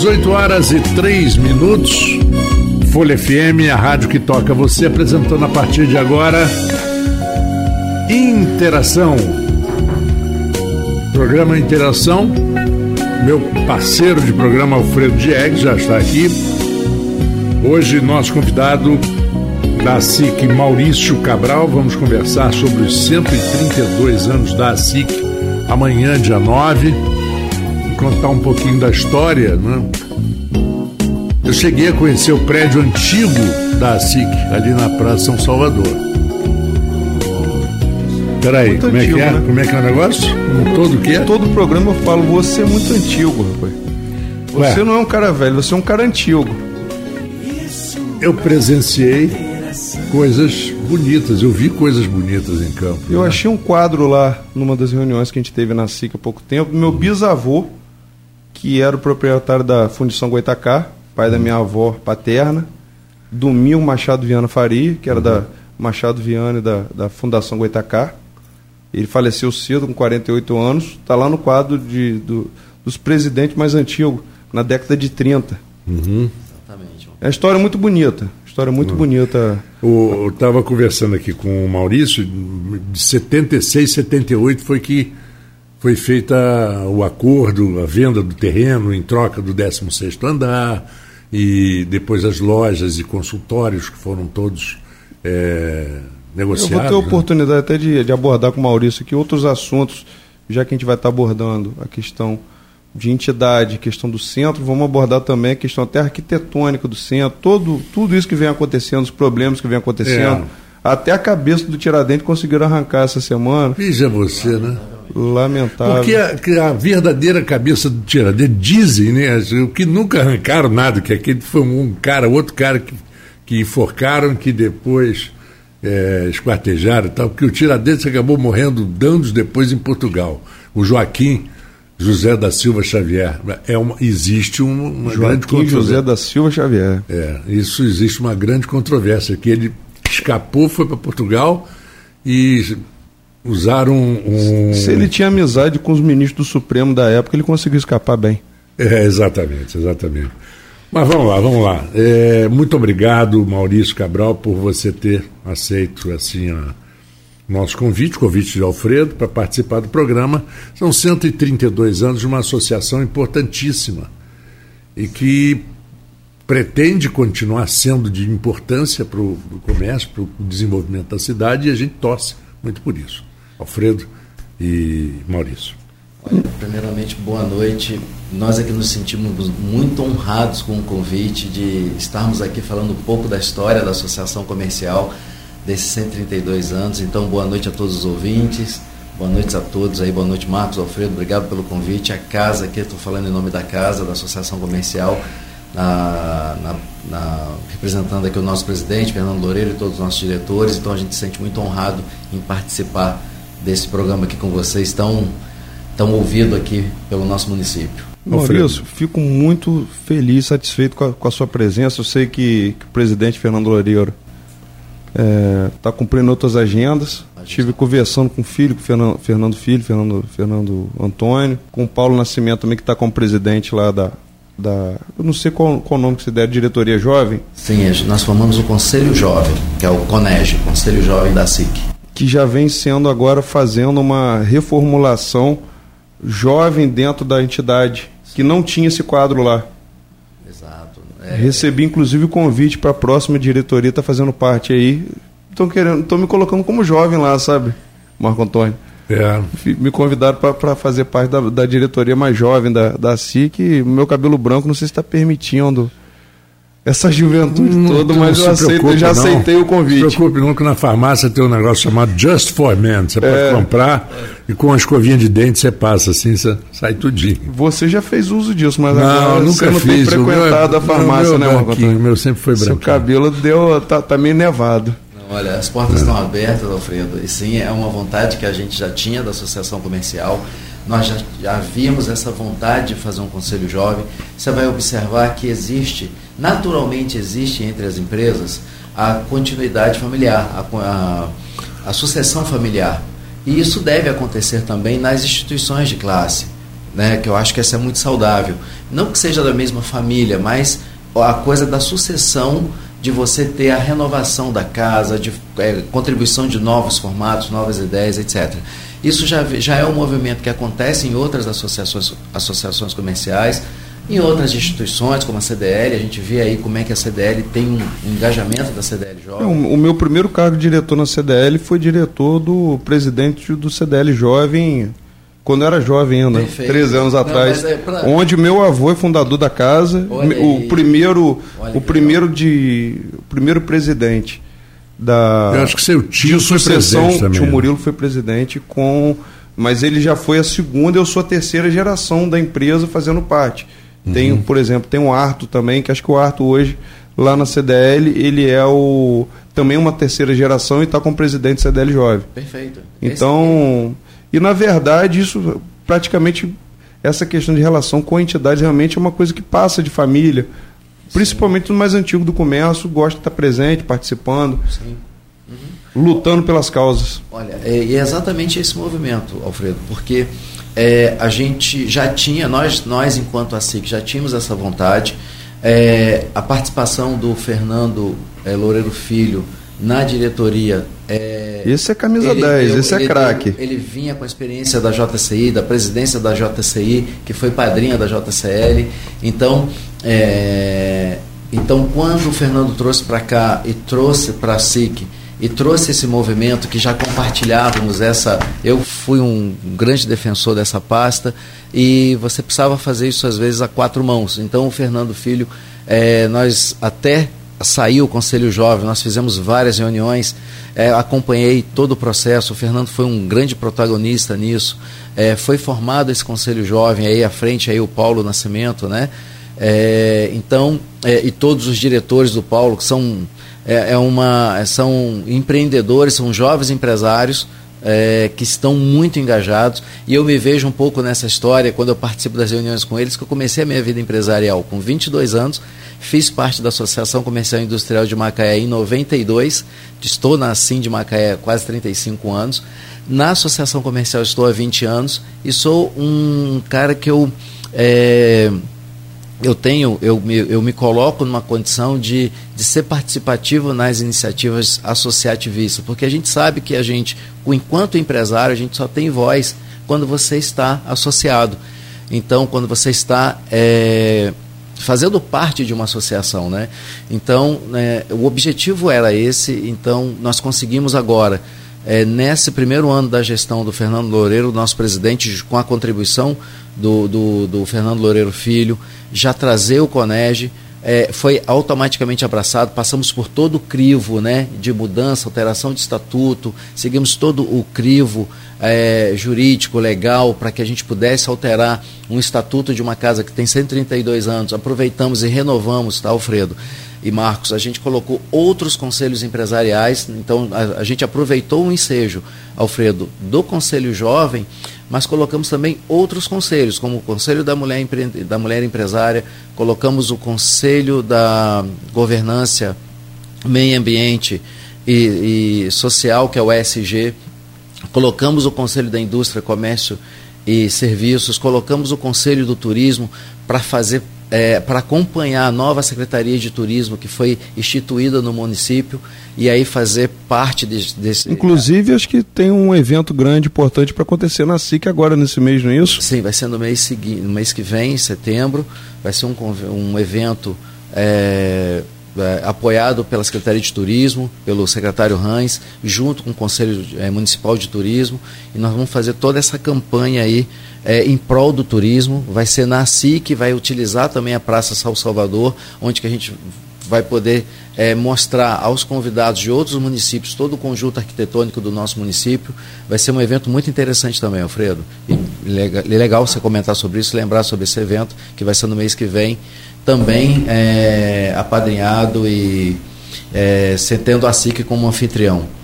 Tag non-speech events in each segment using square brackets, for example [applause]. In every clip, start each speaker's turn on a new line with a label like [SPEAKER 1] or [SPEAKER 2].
[SPEAKER 1] 18 horas e 3 minutos. Folha FM, a rádio que toca você, apresentando a partir de agora Interação. Programa Interação. Meu parceiro de programa, Alfredo Diegues, já está aqui. Hoje, nosso convidado da ASIC, Maurício Cabral. Vamos conversar sobre os 132 anos da ASIC, amanhã, dia 9. Contar um pouquinho da história, né? Eu cheguei a conhecer o prédio antigo da ASIC, ali na Praça São Salvador. Peraí, como é que é? Né? Como é que é o negócio? Um todo o quê?
[SPEAKER 2] Todo programa eu falo, você é muito antigo, rapaz. Você Ué. não é um cara velho, você é um cara antigo.
[SPEAKER 1] Eu presenciei coisas bonitas, eu vi coisas bonitas em campo.
[SPEAKER 2] Eu né? achei um quadro lá, numa das reuniões que a gente teve na SIC há pouco tempo, do meu bisavô, que era o proprietário da Fundição Goitacá, pai da minha avó paterna, Domingo Machado Viana Faria, que era uhum. da Machado Viana da, da Fundação Goitacá. Ele faleceu cedo, com 48 anos. Está lá no quadro de, do, dos presidentes mais antigos, na década de 30. Uhum. Exatamente. É uma história muito bonita. História muito uhum. bonita.
[SPEAKER 1] O, eu estava conversando aqui com o Maurício, de 76, 78 foi que foi feita o acordo, a venda do terreno em troca do 16º andar, e depois as lojas e consultórios que foram todos é, negociados.
[SPEAKER 2] Eu vou ter né? oportunidade até de, de, abordar com o Maurício aqui outros assuntos, já que a gente vai estar abordando a questão de entidade, questão do centro, vamos abordar também a questão até arquitetônica do centro, todo, tudo isso que vem acontecendo, os problemas que vem acontecendo. É. Até a cabeça do Tiradentes conseguiram arrancar essa semana.
[SPEAKER 1] Veja você, né?
[SPEAKER 2] Lamentável.
[SPEAKER 1] Porque a, a, verdadeira cabeça do Tiradentes, dizem, né? O que nunca arrancaram nada, que aquele foi um cara, outro cara que, que enforcaram, que depois é, esquartejaram e tal, porque o Tiradentes acabou morrendo anos depois em Portugal. O Joaquim José da Silva Xavier. É uma, existe uma, uma grande
[SPEAKER 2] controvérsia. José da Silva Xavier.
[SPEAKER 1] É, isso existe uma grande controvérsia, que ele escapou, foi para Portugal e usaram um.
[SPEAKER 2] Se ele tinha amizade com os ministros do Supremo da época, ele conseguiu escapar bem.
[SPEAKER 1] É, exatamente, exatamente. Mas vamos lá, vamos lá. É, muito obrigado, Maurício Cabral, por você ter aceito assim a nosso convite, convite de Alfredo, para participar do programa. São 132 anos de uma associação importantíssima e que pretende continuar sendo de importância para o comércio, para o desenvolvimento da cidade e a gente torce muito por isso. Alfredo e Maurício.
[SPEAKER 3] Olha, primeiramente, boa noite. Nós aqui nos sentimos muito honrados com o convite de estarmos aqui falando um pouco da história da Associação Comercial desses 132 anos. Então, boa noite a todos os ouvintes. Boa noite a todos aí, boa noite Marcos, Alfredo, obrigado pelo convite. A casa aqui, estou falando em nome da casa, da Associação Comercial, na, na, na, representando aqui o nosso presidente, Fernando Loureiro, e todos os nossos diretores. Então a gente se sente muito honrado em participar desse programa aqui com vocês, tão, tão ouvido aqui pelo nosso município.
[SPEAKER 2] Maurício, fico muito feliz, satisfeito com a, com a sua presença. Eu sei que, que o presidente Fernando Loureiro está é, tá cumprindo outras agendas. Estive conversando com o filho, com o Fernando, Fernando Filho, Fernando, Fernando Antônio, com o Paulo Nascimento também, que está como presidente lá da, da. Eu não sei qual, qual o nome que se der, diretoria jovem.
[SPEAKER 3] Sim, nós formamos o Conselho Jovem, que é o CONEG, Conselho Jovem da SIC.
[SPEAKER 2] Que já vem sendo agora fazendo uma reformulação jovem dentro da entidade, que não tinha esse quadro lá. Exato. É... Recebi inclusive o convite para a próxima diretoria, está fazendo parte aí. Estão querendo, estão me colocando como jovem lá, sabe, Marco Antônio. É. Me convidaram para fazer parte da, da, diretoria mais jovem da, da SIC. Meu cabelo branco, não sei se está permitindo essa juventude não, toda, mas eu, aceito, preocupe, já não. aceitei o convite.
[SPEAKER 1] Não se preocupe não que na farmácia tem um negócio chamado Just for Men. Você pode é. comprar e com a escovinha de dente você passa assim, você sai tudinho.
[SPEAKER 2] Você já fez uso disso, mas
[SPEAKER 1] não,
[SPEAKER 2] agora
[SPEAKER 1] nunca você não
[SPEAKER 2] fiz. tem frequentado a farmácia,
[SPEAKER 1] né, Marco O meu sempre foi branco.
[SPEAKER 2] Seu cabelo deu, tá, tá meio nevado.
[SPEAKER 3] Olha, as portas estão abertas, Alfredo, e sim, é uma vontade que a gente já tinha da Associação Comercial. Nós já, já víamos essa vontade de fazer um conselho jovem. Você vai observar que existe, naturalmente existe entre as empresas, a continuidade familiar, a, a, a sucessão familiar. E isso deve acontecer também nas instituições de classe. né, que eu acho que essa é muito saudável. Não que seja da mesma família, mas a coisa da sucessão de você ter a renovação da casa, de é, contribuição de novos formatos, novas ideias, etc. Isso já, já é um movimento que acontece em outras associações, associações comerciais, em outras instituições, como a CDL, a gente vê aí como é que a CDL tem um, engajamento da CDL Jovem.
[SPEAKER 2] o meu primeiro cargo de diretor na CDL foi diretor do presidente do CDL Jovem quando eu era jovem ainda, Perfeito. 13 anos atrás, Não, é pra... onde meu avô é fundador da casa, o primeiro, o primeiro de, o primeiro presidente da.
[SPEAKER 1] Eu acho que seu tio foi presidente também.
[SPEAKER 2] Tio né? Murilo foi presidente com, mas ele já foi a segunda, eu sou a terceira geração da empresa fazendo parte. Uhum. Tem, por exemplo, tem o Arto também, que acho que o Arto hoje lá na CDL ele é o também uma terceira geração e está com o presidente CDL jovem.
[SPEAKER 3] Perfeito.
[SPEAKER 2] Então Esse... E, na verdade, isso praticamente, essa questão de relação com entidades realmente é uma coisa que passa de família. Sim. Principalmente no mais antigo do comércio, gosta de estar presente, participando. Sim. Uhum. Lutando pelas causas.
[SPEAKER 3] Olha, é, é exatamente esse movimento, Alfredo, porque é, a gente já tinha, nós, nós enquanto a SIC, já tínhamos essa vontade. É, a participação do Fernando é, Loureiro Filho na diretoria. É,
[SPEAKER 2] esse é camisa ele, 10, esse é craque.
[SPEAKER 3] Ele vinha com a experiência da JCI, da presidência da JCI, que foi padrinha da JCL. Então, é, então quando o Fernando trouxe para cá e trouxe para a SIC e trouxe esse movimento que já compartilhávamos essa. Eu fui um grande defensor dessa pasta e você precisava fazer isso às vezes a quatro mãos. Então o Fernando Filho, é, nós até saiu o Conselho Jovem, nós fizemos várias reuniões, é, acompanhei todo o processo, o Fernando foi um grande protagonista nisso, é, foi formado esse Conselho Jovem, aí à frente aí o Paulo Nascimento, né? É, então, é, e todos os diretores do Paulo, que são, é, é uma, são empreendedores, são jovens empresários, é, que estão muito engajados e eu me vejo um pouco nessa história quando eu participo das reuniões com eles que eu comecei a minha vida empresarial com 22 anos Fiz parte da Associação Comercial e Industrial de Macaé em 92, estou na Sim de Macaé há quase 35 anos. Na Associação Comercial estou há 20 anos e sou um cara que eu. É, eu tenho, eu me, eu me coloco numa condição de, de ser participativo nas iniciativas associativistas, porque a gente sabe que a gente, enquanto empresário, a gente só tem voz quando você está associado. Então, quando você está é, fazendo parte de uma associação, né? Então, né, o objetivo era esse, então nós conseguimos agora, é, nesse primeiro ano da gestão do Fernando Loureiro, nosso presidente, com a contribuição do, do, do Fernando Loureiro Filho, já trazer o CONEG, é, foi automaticamente abraçado, passamos por todo o crivo né, de mudança, alteração de estatuto, seguimos todo o crivo é, jurídico, legal, para que a gente pudesse alterar um estatuto de uma casa que tem 132 anos. Aproveitamos e renovamos, tá, Alfredo? E Marcos, a gente colocou outros conselhos empresariais, então a, a gente aproveitou o ensejo, Alfredo, do Conselho Jovem, mas colocamos também outros conselhos, como o Conselho da Mulher, da Mulher Empresária, colocamos o Conselho da Governança, Meio Ambiente e, e Social, que é o ESG, colocamos o Conselho da Indústria, Comércio e Serviços, colocamos o Conselho do Turismo para fazer é, para acompanhar a nova Secretaria de Turismo que foi instituída no município e aí fazer parte desse. desse
[SPEAKER 2] Inclusive, acho que tem um evento grande, importante para acontecer na SIC agora nesse mês, não é isso?
[SPEAKER 3] Sim, vai ser no mês, seguinte, no mês que vem, em setembro, vai ser um, um evento. É, é, apoiado pela Secretaria de Turismo, pelo secretário Rães, junto com o Conselho é, Municipal de Turismo, e nós vamos fazer toda essa campanha aí é, em prol do turismo. Vai ser na SIC, vai utilizar também a Praça São Salvador, onde que a gente vai poder é, mostrar aos convidados de outros municípios todo o conjunto arquitetônico do nosso município. Vai ser um evento muito interessante também, Alfredo. E legal, você comentar sobre isso, lembrar sobre esse evento, que vai ser no mês que vem também é, apadrinhado e é, tendo a SIC como anfitrião.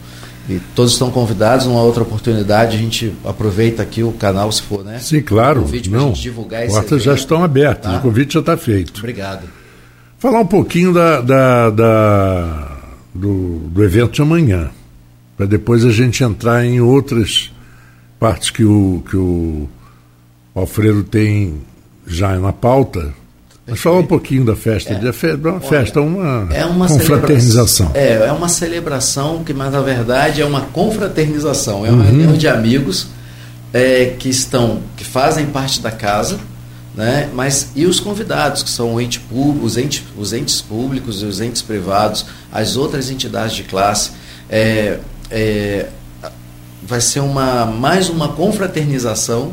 [SPEAKER 3] E todos estão convidados, numa outra oportunidade, a gente aproveita aqui o canal, se for, né?
[SPEAKER 1] Sim, claro. convite Não, divulgar Portas já estão abertas, tá? o convite já está feito.
[SPEAKER 3] Obrigado.
[SPEAKER 1] Falar um pouquinho da, da, da do, do evento de amanhã, para depois a gente entrar em outras partes que o, que o Alfredo tem já na pauta. Mas fala um pouquinho da festa. É, uma festa, uma,
[SPEAKER 3] é uma confraternização. É, é uma celebração que, mas na verdade é uma confraternização. É uma uhum. reunião de amigos é, que estão, que fazem parte da casa, né? Mas e os convidados, que são ente, os, ente, os entes públicos e os entes privados, as outras entidades de classe. É, é, vai ser uma, mais uma confraternização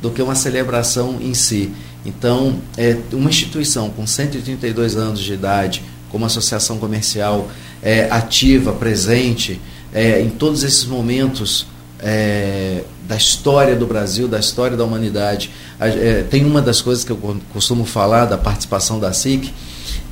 [SPEAKER 3] do que uma celebração em si. Então, é uma instituição com 132 anos de idade, como associação comercial é, ativa, presente, é, em todos esses momentos é, da história do Brasil, da história da humanidade. É, tem uma das coisas que eu costumo falar da participação da SIC,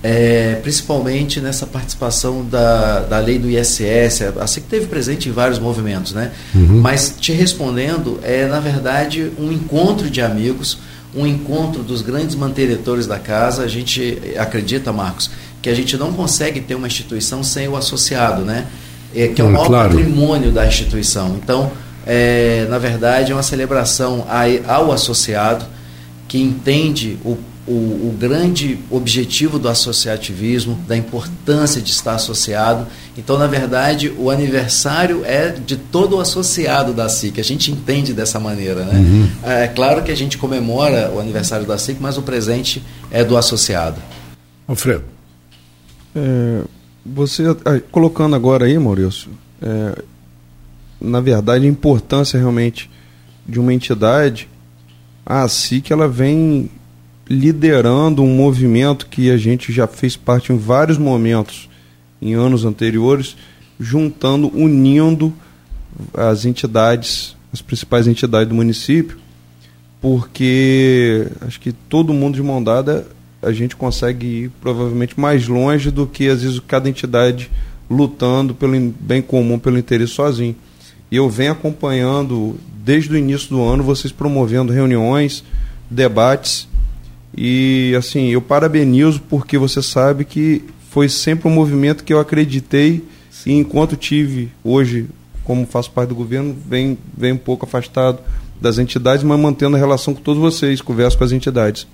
[SPEAKER 3] é, principalmente nessa participação da, da lei do ISS, a SIC teve presente em vários movimentos, né? Uhum. Mas te respondendo, é na verdade um encontro de amigos, um encontro dos grandes mantenedores da casa. A gente acredita, Marcos, que a gente não consegue ter uma instituição sem o associado, né? É, que é o maior claro. patrimônio da instituição. Então, é, na verdade, é uma celebração ao associado que entende o o, o, grande objetivo do associativismo, da importância de estar associado. Então, na verdade, o aniversário é de todo o associado da SIC. A gente entende dessa maneira. Né? Uhum. É claro que a gente comemora o aniversário da SIC, mas o presente é do associado.
[SPEAKER 1] Alfredo.
[SPEAKER 2] É, você, ah, colocando agora aí, Maurício, é, na verdade, a importância realmente de uma entidade, a SIC ela vem liderando um movimento que a gente já fez parte em vários momentos em anos anteriores, juntando, unindo as entidades, as principais entidades do município, porque acho que todo mundo de mão dada a gente consegue ir provavelmente mais longe do que às vezes cada entidade lutando pelo bem comum, pelo interesse sozinho. E eu venho acompanhando desde o início do ano vocês promovendo reuniões, debates e assim, eu parabenizo porque você sabe que foi sempre um movimento que eu acreditei Sim. e enquanto tive hoje, como faço parte do governo, vem, vem um pouco afastado das entidades, mas mantendo a relação com todos vocês, converso com as entidades.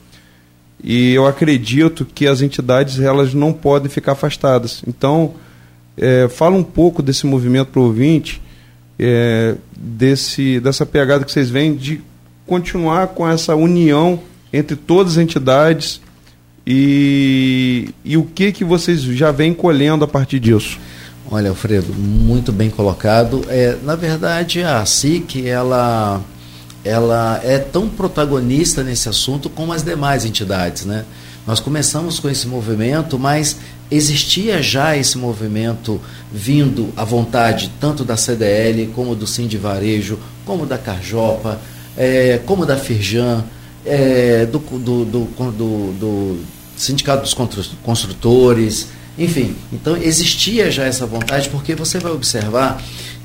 [SPEAKER 2] E eu acredito que as entidades elas não podem ficar afastadas. Então, é, fala um pouco desse movimento para o ouvinte, é, desse, dessa pegada que vocês vêm de continuar com essa união entre todas as entidades e, e o que, que vocês já vêm colhendo a partir disso?
[SPEAKER 3] Olha, Alfredo, muito bem colocado. É, na verdade, a SIC ela, ela é tão protagonista nesse assunto como as demais entidades. Né? Nós começamos com esse movimento, mas existia já esse movimento vindo à vontade tanto da CDL, como do Sim de Varejo, como da Carjopa, é, como da Firjan é, do, do, do, do, Sindicato dos Construtores, enfim. Então existia já essa vontade, porque você vai observar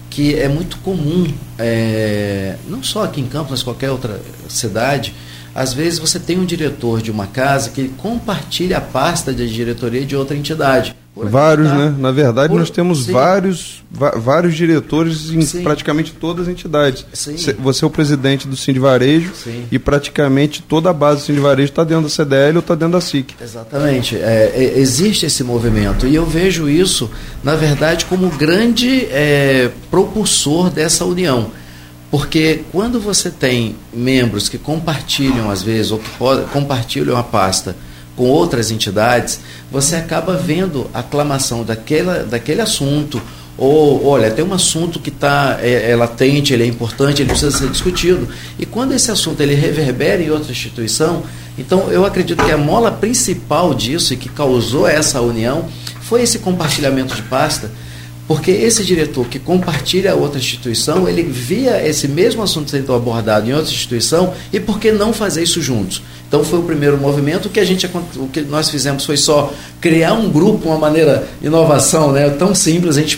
[SPEAKER 3] que é muito comum, é, não só aqui em Campos, mas qualquer outra cidade, às vezes você tem um diretor de uma casa que compartilha a pasta de diretoria de outra entidade.
[SPEAKER 2] Vários, né? Na verdade, Por... nós temos vários, vários diretores em Sim. praticamente todas as entidades. Sim. Você é o presidente do Cindy Varejo e praticamente toda a base do Cindy Varejo está dentro da CDL ou está dentro da SIC.
[SPEAKER 3] Exatamente. É, é, existe esse movimento e eu vejo isso, na verdade, como grande é, propulsor dessa união. Porque quando você tem membros que compartilham, às vezes, ou que compartilham a pasta com outras entidades, você acaba vendo a aclamação daquela, daquele assunto. Ou, olha, tem um assunto que está é, é, latente, ele é importante, ele precisa ser discutido. E quando esse assunto ele reverbera em outra instituição, então eu acredito que a mola principal disso e que causou essa união foi esse compartilhamento de pasta porque esse diretor que compartilha outra instituição, ele via esse mesmo assunto sendo abordado em outra instituição e por que não fazer isso juntos? Então foi o primeiro movimento. O que, a gente, o que nós fizemos foi só criar um grupo, uma maneira, inovação, né? tão simples. A gente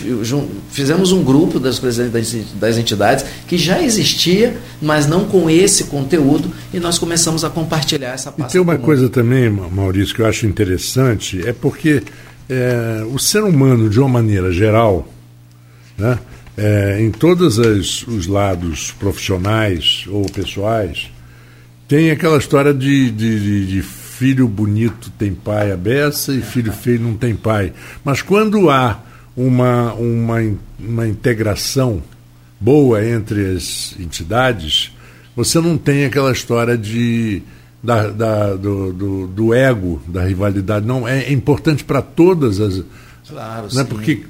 [SPEAKER 3] fizemos um grupo das presidentes das entidades que já existia, mas não com esse conteúdo, e nós começamos a compartilhar essa
[SPEAKER 1] parte. E tem uma comum. coisa também, Maurício, que eu acho interessante, é porque é, o ser humano, de uma maneira geral, né, é, em todos os lados profissionais ou pessoais, Tem aquela história de, de, de, de filho bonito tem pai a beça e filho feio não tem pai. Mas quando há uma, uma, uma integração boa entre as entidades, você não tem aquela história de da, da do, do, do, ego, da rivalidade. Não, é, importante para todas as.
[SPEAKER 3] Claro,
[SPEAKER 1] né, sim. Porque,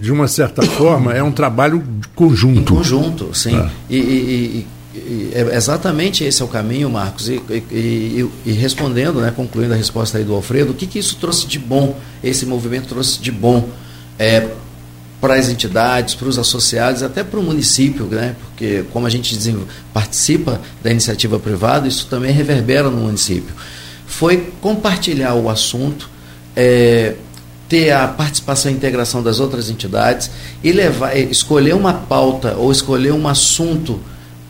[SPEAKER 1] de uma certa forma, é um trabalho conjunto. Em
[SPEAKER 3] conjunto, sim. É. E, e, e, é exatamente esse é o caminho, Marcos. E, respondendo, né, concluindo a resposta aí do Alfredo, o que, que isso trouxe de bom? Esse movimento trouxe de bom é, para as entidades, para os associados, até para o município, né? porque como a gente participa da iniciativa privada, isso também reverbera no município. Foi compartilhar o assunto, é, ter a participação e integração das outras entidades e levar, escolher uma pauta ou escolher um assunto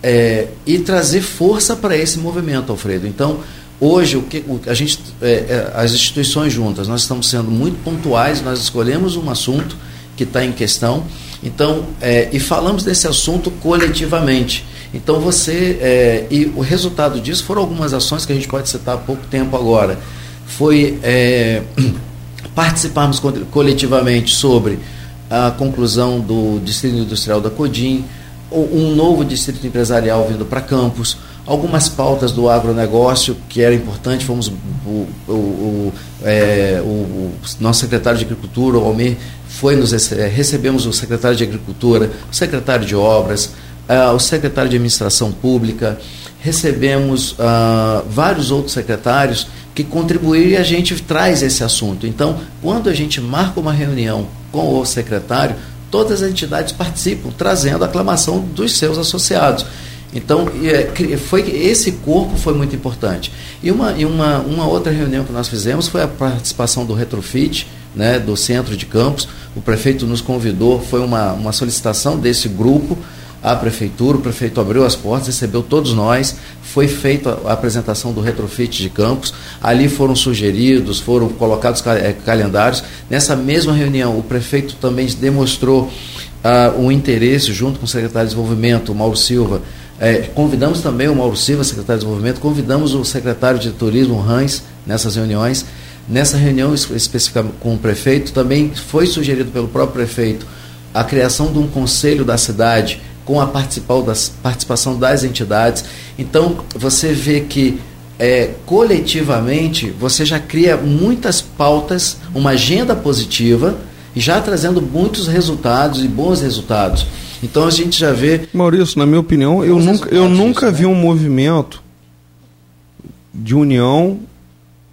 [SPEAKER 3] é, e trazer força para esse movimento, Alfredo. Então, hoje o que a gente, é, é, as instituições juntas, nós estamos sendo muito pontuais, nós escolhemos um assunto que está em questão. Então, é, e falamos desse assunto coletivamente. Então você é, e o resultado disso foram algumas ações que a gente pode citar há pouco tempo agora. Foi é, [clears throat] participarmos coletivamente sobre a conclusão do distrito industrial da Codim, um novo distrito empresarial vindo para Campos, algumas pautas do agronegócio que era importante, fomos o, o, o, é, o nosso secretário de Agricultura, o Almir, foi nos eh, recebemos o secretário de Agricultura, o secretário de Obras, uh, o secretário de Administração Pública, recebemos uh, vários outros secretários que contribuíram e a gente traz esse assunto. Então, quando a gente marca uma reunião com o secretário, todas as entidades participam, trazendo a aclamação dos seus associados. Então, é, foi, esse corpo foi muito importante. E, uma, e uma, uma outra reunião que nós fizemos foi a participação do Retrofit, né, do centro de campos. O prefeito nos convidou, foi uma, uma solicitação desse grupo à prefeitura. O prefeito abriu as portas, recebeu todos nós. Foi feita a apresentação do retrofit de campos. Ali foram sugeridos, foram colocados eh, calendários. Nessa mesma reunião, o prefeito também demonstrou uh, um interesse, junto com o secretário de Desenvolvimento, o Mauro Silva. É, convidamos também o Mauro Silva, secretário de Desenvolvimento, convidamos o secretário de Turismo, Hans, nessas reuniões. Nessa reunião específica com o prefeito, também foi sugerido pelo próprio prefeito a criação de um conselho da cidade com a participação das entidades. Então, você vê que é, coletivamente você já cria muitas pautas, uma agenda positiva já trazendo muitos resultados e bons resultados. Então a gente já vê.
[SPEAKER 2] Maurício, na minha opinião, eu nunca, eu nunca disso, vi né? um movimento de união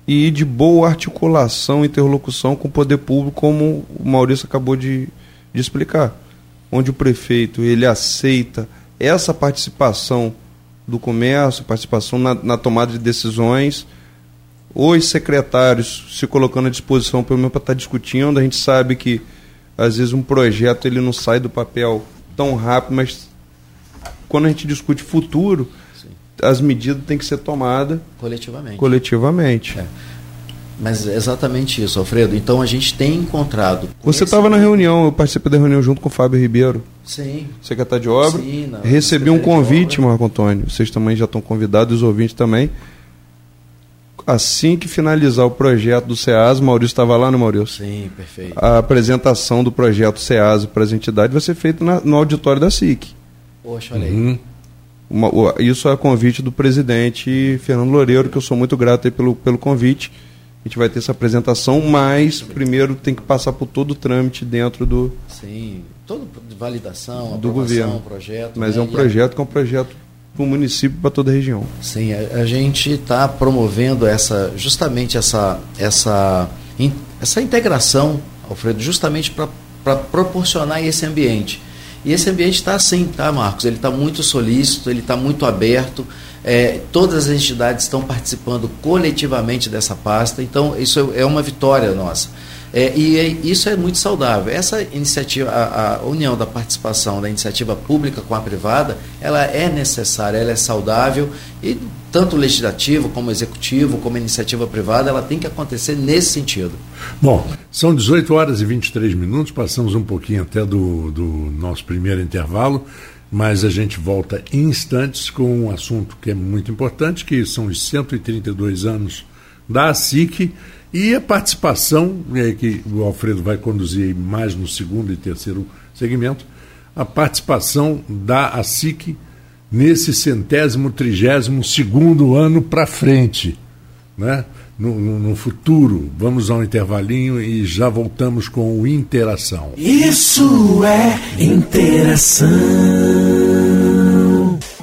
[SPEAKER 2] e de boa articulação, interlocução com o poder público, como o Maurício acabou de, de explicar, onde o prefeito ele aceita essa participação do comércio, participação na, na tomada de decisões, os secretários se colocando à disposição pelo menos para estar discutindo. A gente sabe que às vezes um projeto ele não sai do papel tão rápido, mas quando a gente discute futuro, as medidas têm que ser tomadas
[SPEAKER 3] coletivamente.
[SPEAKER 2] Coletivamente. É.
[SPEAKER 3] Mas é exatamente isso, Alfredo. Então a gente tem encontrado.
[SPEAKER 2] Você estava na reunião, eu participei da reunião junto com o Fábio Ribeiro.
[SPEAKER 3] Sim.
[SPEAKER 2] Secretário de obra. Sim, não, Recebi um convite, Marco Antônio. Vocês também já estão convidados, os ouvintes também. Assim que finalizar o projeto do SEAS, Maurício estava lá, no né, Maurício?
[SPEAKER 3] Sim, perfeito.
[SPEAKER 2] A apresentação do projeto SEAS para as entidades vai ser feita na, no auditório da SIC.
[SPEAKER 3] Poxa, olha aí. Uhum.
[SPEAKER 2] Uma, isso é convite do presidente Fernando Loureiro, que eu sou muito grato pelo, pelo convite. A gente vai ter essa apresentação, mas primeiro tem que passar por todo o trâmite dentro do.
[SPEAKER 3] Sim, todo validação,
[SPEAKER 2] do governo.
[SPEAKER 3] projeto.
[SPEAKER 2] Mas né? é um projeto que é um projeto para o município para toda a região.
[SPEAKER 3] Sim, a, a gente está promovendo essa, justamente essa, essa, in, essa integração, Alfredo, justamente para proporcionar esse ambiente. E esse ambiente está assim, tá, Marcos? Ele está muito solícito, ele está muito aberto. É, todas as entidades estão participando coletivamente dessa pasta, então isso é uma vitória nossa. É, e é, isso é muito saudável. Essa iniciativa, a, a, união da participação da iniciativa pública com a privada, ela é necessária, ela é saudável e tanto o legislativo como o executivo, como a iniciativa privada, ela tem que acontecer nesse sentido.
[SPEAKER 1] Bom, são 18 horas e 23 minutos, passamos um pouquinho até do, do nosso primeiro intervalo. mas a gente volta em instantes com um assunto que é muito importante, que são os 132 anos da ASIC e a participação, é, que o Alfredo vai conduzir mais no segundo e terceiro segmento, a participação da ASIC nesse centésimo, trigésimo segundo ano para frente, né? No, no, no, futuro. Vamos a um intervalinho e já voltamos com o Interação.
[SPEAKER 4] Isso é interação.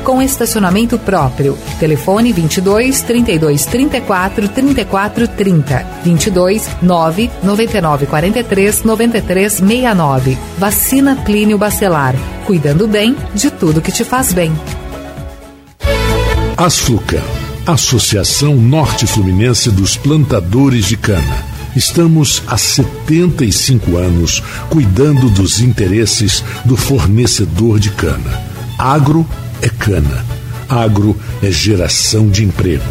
[SPEAKER 5] com estacionamento próprio. Telefone 22 32 34 34 30. 22 9 99 43 93 69. Vacina Plínio Bacelar. Cuidando bem de tudo que te faz bem.
[SPEAKER 6] Asflucan, Associação Norte Fluminense dos Plantadores de Cana. Estamos há 75 anos cuidando dos interesses do fornecedor de cana. Agro é cana. Agro é geração de emprego.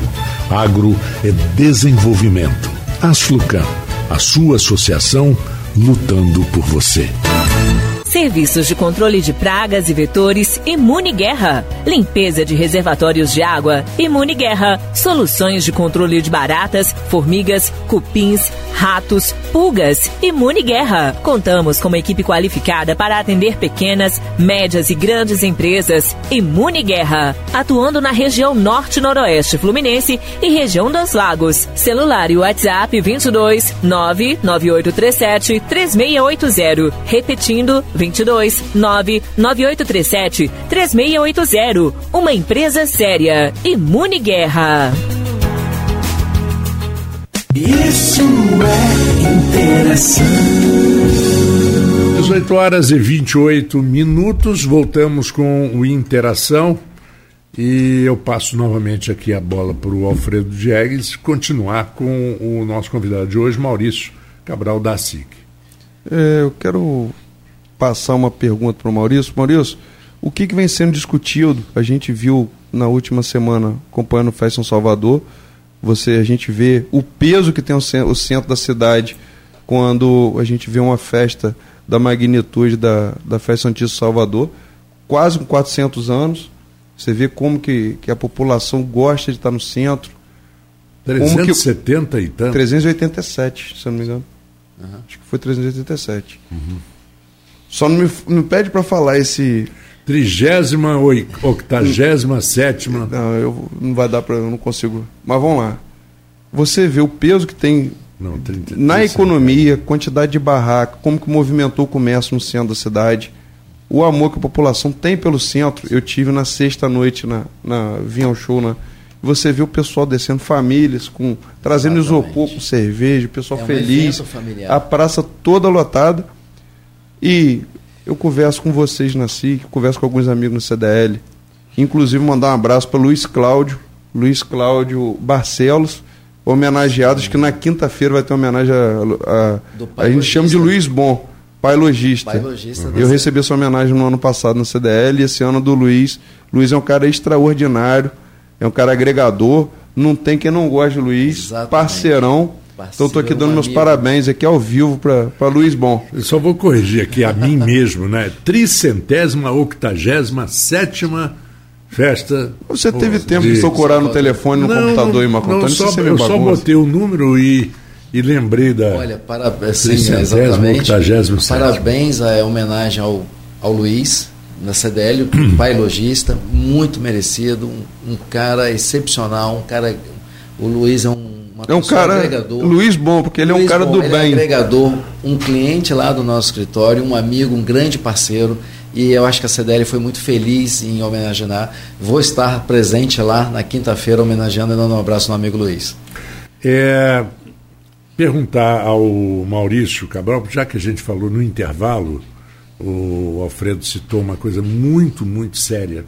[SPEAKER 6] Agro é desenvolvimento. Asflucan, a sua associação lutando por você.
[SPEAKER 7] Serviços de controle de pragas e vetores Imune Guerra. Limpeza de reservatórios de água Imune Guerra. Soluções de controle de baratas, formigas, cupins, ratos, pulgas Imune Guerra. Contamos com uma equipe qualificada para atender pequenas, médias e grandes empresas Imune Guerra. Atuando na região norte-noroeste fluminense e região dos lagos. Celular e WhatsApp 22 99837 3680. Repetindo 22 99837 3680. Uma empresa séria. Imune Guerra.
[SPEAKER 4] Isso é interação.
[SPEAKER 1] 18 horas e 28 minutos, voltamos com o Interação. E eu passo novamente aqui a bola para o Alfredo Diegues continuar com o nosso convidado de hoje, Maurício Cabral da SIC.
[SPEAKER 2] É, eu quero passar uma pergunta para o Maurício. Maurício, o que, que vem sendo discutido? A gente viu na última semana, acompanhando o Festa São Salvador, você, a gente vê o peso que tem o centro, da cidade quando a gente vê uma festa da magnitude da, da Festa Santíssimo Salvador, quase com 400 anos. Você vê como que, que a população gosta de estar no centro.
[SPEAKER 1] 370 que, e tanto?
[SPEAKER 2] 387, se eu não me engano. Uhum. Acho que foi 387. Uhum. Só não me, me pede para falar esse.
[SPEAKER 1] Trigésima, octagésima, sétima.
[SPEAKER 2] Não, eu, não vai dar para. Eu não consigo. Mas vamos lá. Você vê o peso que tem não, 30, na economia, quantidade de barraca, como que movimentou o comércio no centro da cidade, o amor que a população tem pelo centro. Eu tive na sexta noite na, na vinha ao show na você vê o pessoal descendo, famílias, com trazendo Exatamente. isopor com cerveja, o pessoal é um feliz, a praça toda lotada. E eu converso com vocês na SIC, converso com alguns amigos no CDL, inclusive mandar um abraço para Luiz Cláudio, Luiz Cláudio Barcelos, homenageados, que na quinta-feira vai ter uma homenagem a, a, a gente chama de Luiz Bom, pai logista. Pai logista uhum. Eu recebi essa homenagem no ano passado no CDL e esse ano do Luiz. Luiz é um cara extraordinário, é um cara agregador, não tem quem não goste de Luiz, Exatamente. parceirão então estou aqui dando meus parabéns aqui ao vivo para Luiz Bom.
[SPEAKER 1] Eu só vou corrigir aqui a mim mesmo, né? Tricentésima, octagésima, sétima festa.
[SPEAKER 2] Você teve tempo de procurar no telefone, no não, computador e uma conta? Não,
[SPEAKER 1] só, eu só botei o número e, e lembrei da.
[SPEAKER 3] Olha, parabéns, sim, exatamente. Parabéns, a homenagem ao, ao Luiz, na CDL, [clears throat] pai lojista, muito merecido, um, um cara excepcional, um cara. O Luiz é um
[SPEAKER 2] é um cara agregador. Luiz Bom, porque ele Luiz é um cara Bom, do ele é bem.
[SPEAKER 3] É agregador, um cliente lá do nosso escritório, um amigo, um grande parceiro. E eu acho que a CDL foi muito feliz em homenagear. Vou estar presente lá na quinta-feira homenageando e dando um abraço no amigo Luiz.
[SPEAKER 1] É, perguntar ao Maurício Cabral, já que a gente falou no intervalo o Alfredo citou uma coisa muito, muito séria.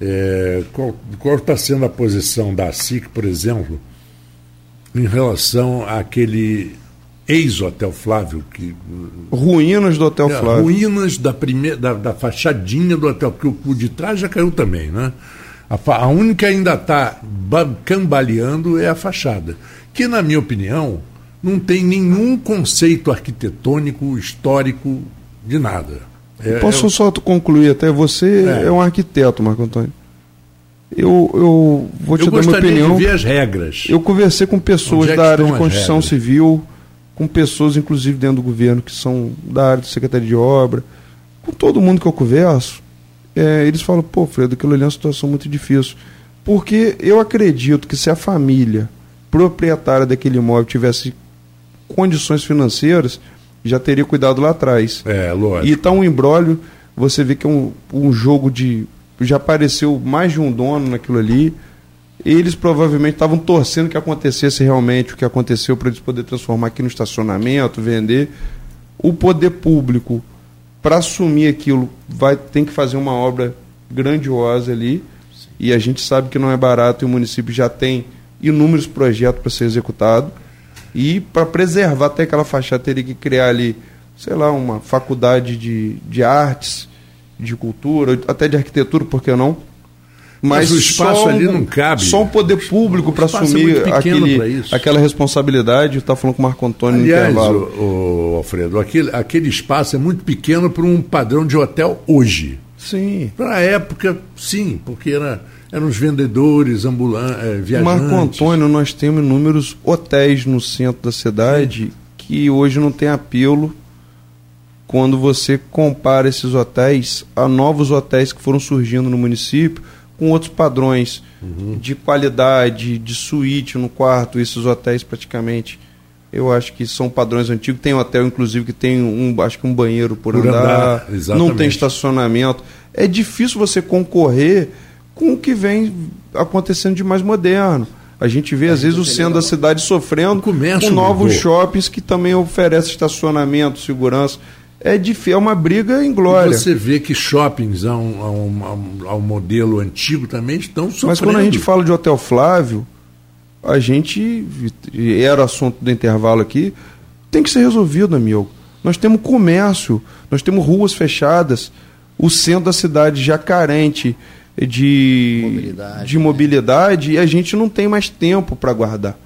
[SPEAKER 1] É, qual está sendo a posição da SIC, por exemplo, em relação àquele ex-Hotel Flávio? Que,
[SPEAKER 2] ruínas do Hotel é, Flávio.
[SPEAKER 1] Ruínas da, primeira, da, da, fachadinha do hotel, porque o, o de trás já caiu também, né? A, a única que ainda está cambaleando é a fachada, que, na minha opinião, não tem nenhum conceito arquitetônico, histórico, de nada.
[SPEAKER 2] É, Posso eu... só concluir até? Você é. é. um arquiteto, Marco Antônio. Eu, eu vou te eu dar minha opinião.
[SPEAKER 1] De ver as regras.
[SPEAKER 2] Eu conversei com pessoas é da área de construção civil, com pessoas, inclusive, dentro do governo, que são da área de secretaria de obra. Com todo mundo que eu converso, é, eles falam, pô, Fredo, aquilo ali é uma situação muito difícil. Porque eu acredito que se a família proprietária daquele imóvel tivesse condições financeiras, já teria cuidado lá atrás.
[SPEAKER 1] É, lógico.
[SPEAKER 2] E está um embrólio, você vê que é um, um jogo de. Já apareceu mais de um dono naquilo ali. Eles provavelmente estavam torcendo que acontecesse realmente o que aconteceu para eles poderem transformar aqui no estacionamento, vender. O poder público, para assumir aquilo, vai tem que fazer uma obra grandiosa ali. Sim. E a gente sabe que não é barato e o município já tem inúmeros projetos para ser executado. E para preservar até aquela fachada, teria que criar ali, sei lá, uma faculdade de, de artes, de cultura, até de arquitetura, por que não?
[SPEAKER 1] Mas, Mas o espaço ali não cabe.
[SPEAKER 2] Só um poder público para é assumir é aquele, aquela responsabilidade. Está falando com o Marco Antônio
[SPEAKER 1] Aliás, no intervalo. O, o Alfredo, aquele, aquele espaço é muito pequeno para um padrão de hotel hoje.
[SPEAKER 2] Sim.
[SPEAKER 1] Para a época, sim, porque era eram os vendedores, ambulantes, é, viajantes.
[SPEAKER 2] Marco Antônio, nós temos inúmeros hotéis no centro da cidade que hoje não tem apelo quando você compara esses hotéis a novos hotéis que foram surgindo no município com outros padrões uhum. de qualidade, de suíte no quarto, esses hotéis praticamente eu acho que são padrões antigos. Tem hotel, inclusive, que tem um, acho que um banheiro por, por andar, andar não tem estacionamento. É difícil você concorrer com o que vem acontecendo de mais moderno. A gente vê, às vezes, o centro da cidade sofrendo com novos shoppings que também oferecem estacionamento, segurança. É, difícil, é uma briga em glória.
[SPEAKER 1] E você vê que shoppings ao, ao, ao, modelo antigo também estão sofrendo.
[SPEAKER 2] Mas quando a gente fala de Hotel Flávio, a gente, era assunto do intervalo aqui, tem que ser resolvido, amigo. Nós temos comércio, nós temos ruas fechadas, o centro da cidade já carente de mobilidade, de mobilidade né? e a gente não tem mais tempo para guardar.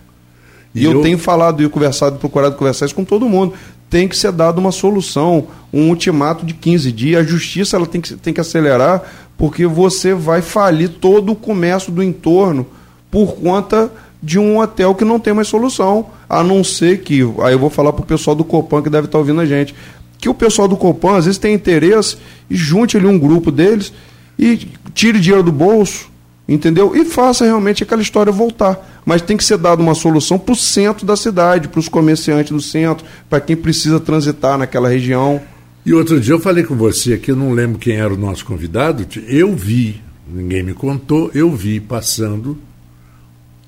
[SPEAKER 2] E eu, eu, tenho falado e conversado, procurado conversar isso com todo mundo. Tem que ser dada uma solução, um ultimato de 15 dias. A justiça ela tem, que, tem que acelerar, porque você vai falir todo o comércio do entorno por conta de um hotel que não tem mais solução. A não ser que. Aí eu vou falar para o pessoal do Copan que deve estar tá ouvindo a gente. Que o pessoal do Copan às vezes tem interesse e junte ali um grupo deles e tire dinheiro do bolso, entendeu? E faça realmente aquela história voltar. Mas tem que ser dada uma solução para o centro da cidade, para os comerciantes do centro, para quem precisa transitar naquela região.
[SPEAKER 1] E outro dia eu falei com você aqui, eu não lembro quem era o nosso convidado, eu vi, ninguém me contou, eu vi passando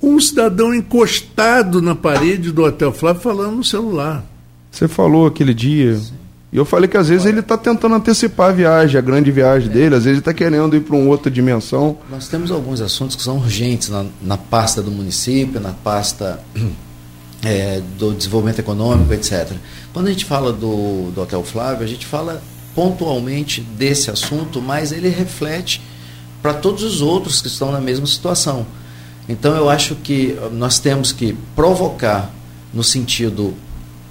[SPEAKER 1] um cidadão encostado na parede do Hotel Flávio falando no celular.
[SPEAKER 2] Você falou aquele dia. Sim. E eu falei que às vezes ele está tentando antecipar a viagem, a grande viagem é. dele, às vezes ele está querendo ir para uma outra dimensão.
[SPEAKER 3] Nós temos alguns assuntos que são urgentes na, na pasta do município, na pasta [clears throat] é, do desenvolvimento econômico, etc. Quando a gente fala do, do Hotel Flávio, a gente fala pontualmente desse assunto, mas ele reflete para todos os outros que estão na mesma situação. Então eu acho que nós temos que provocar no sentido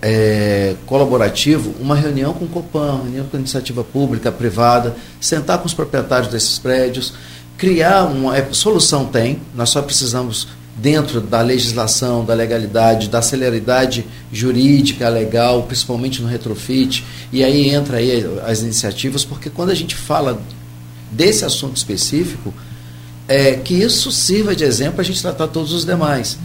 [SPEAKER 3] é, colaborativo, uma reunião com o Copan, reunião com a iniciativa pública, privada, sentar com os proprietários desses prédios, criar uma é, solução tem, nós só precisamos dentro da legislação, da legalidade, da celeridade jurídica, legal, principalmente no retrofit, e aí entra aí as iniciativas, porque quando a gente fala desse assunto específico, é que isso sirva de exemplo para a gente tratar todos os demais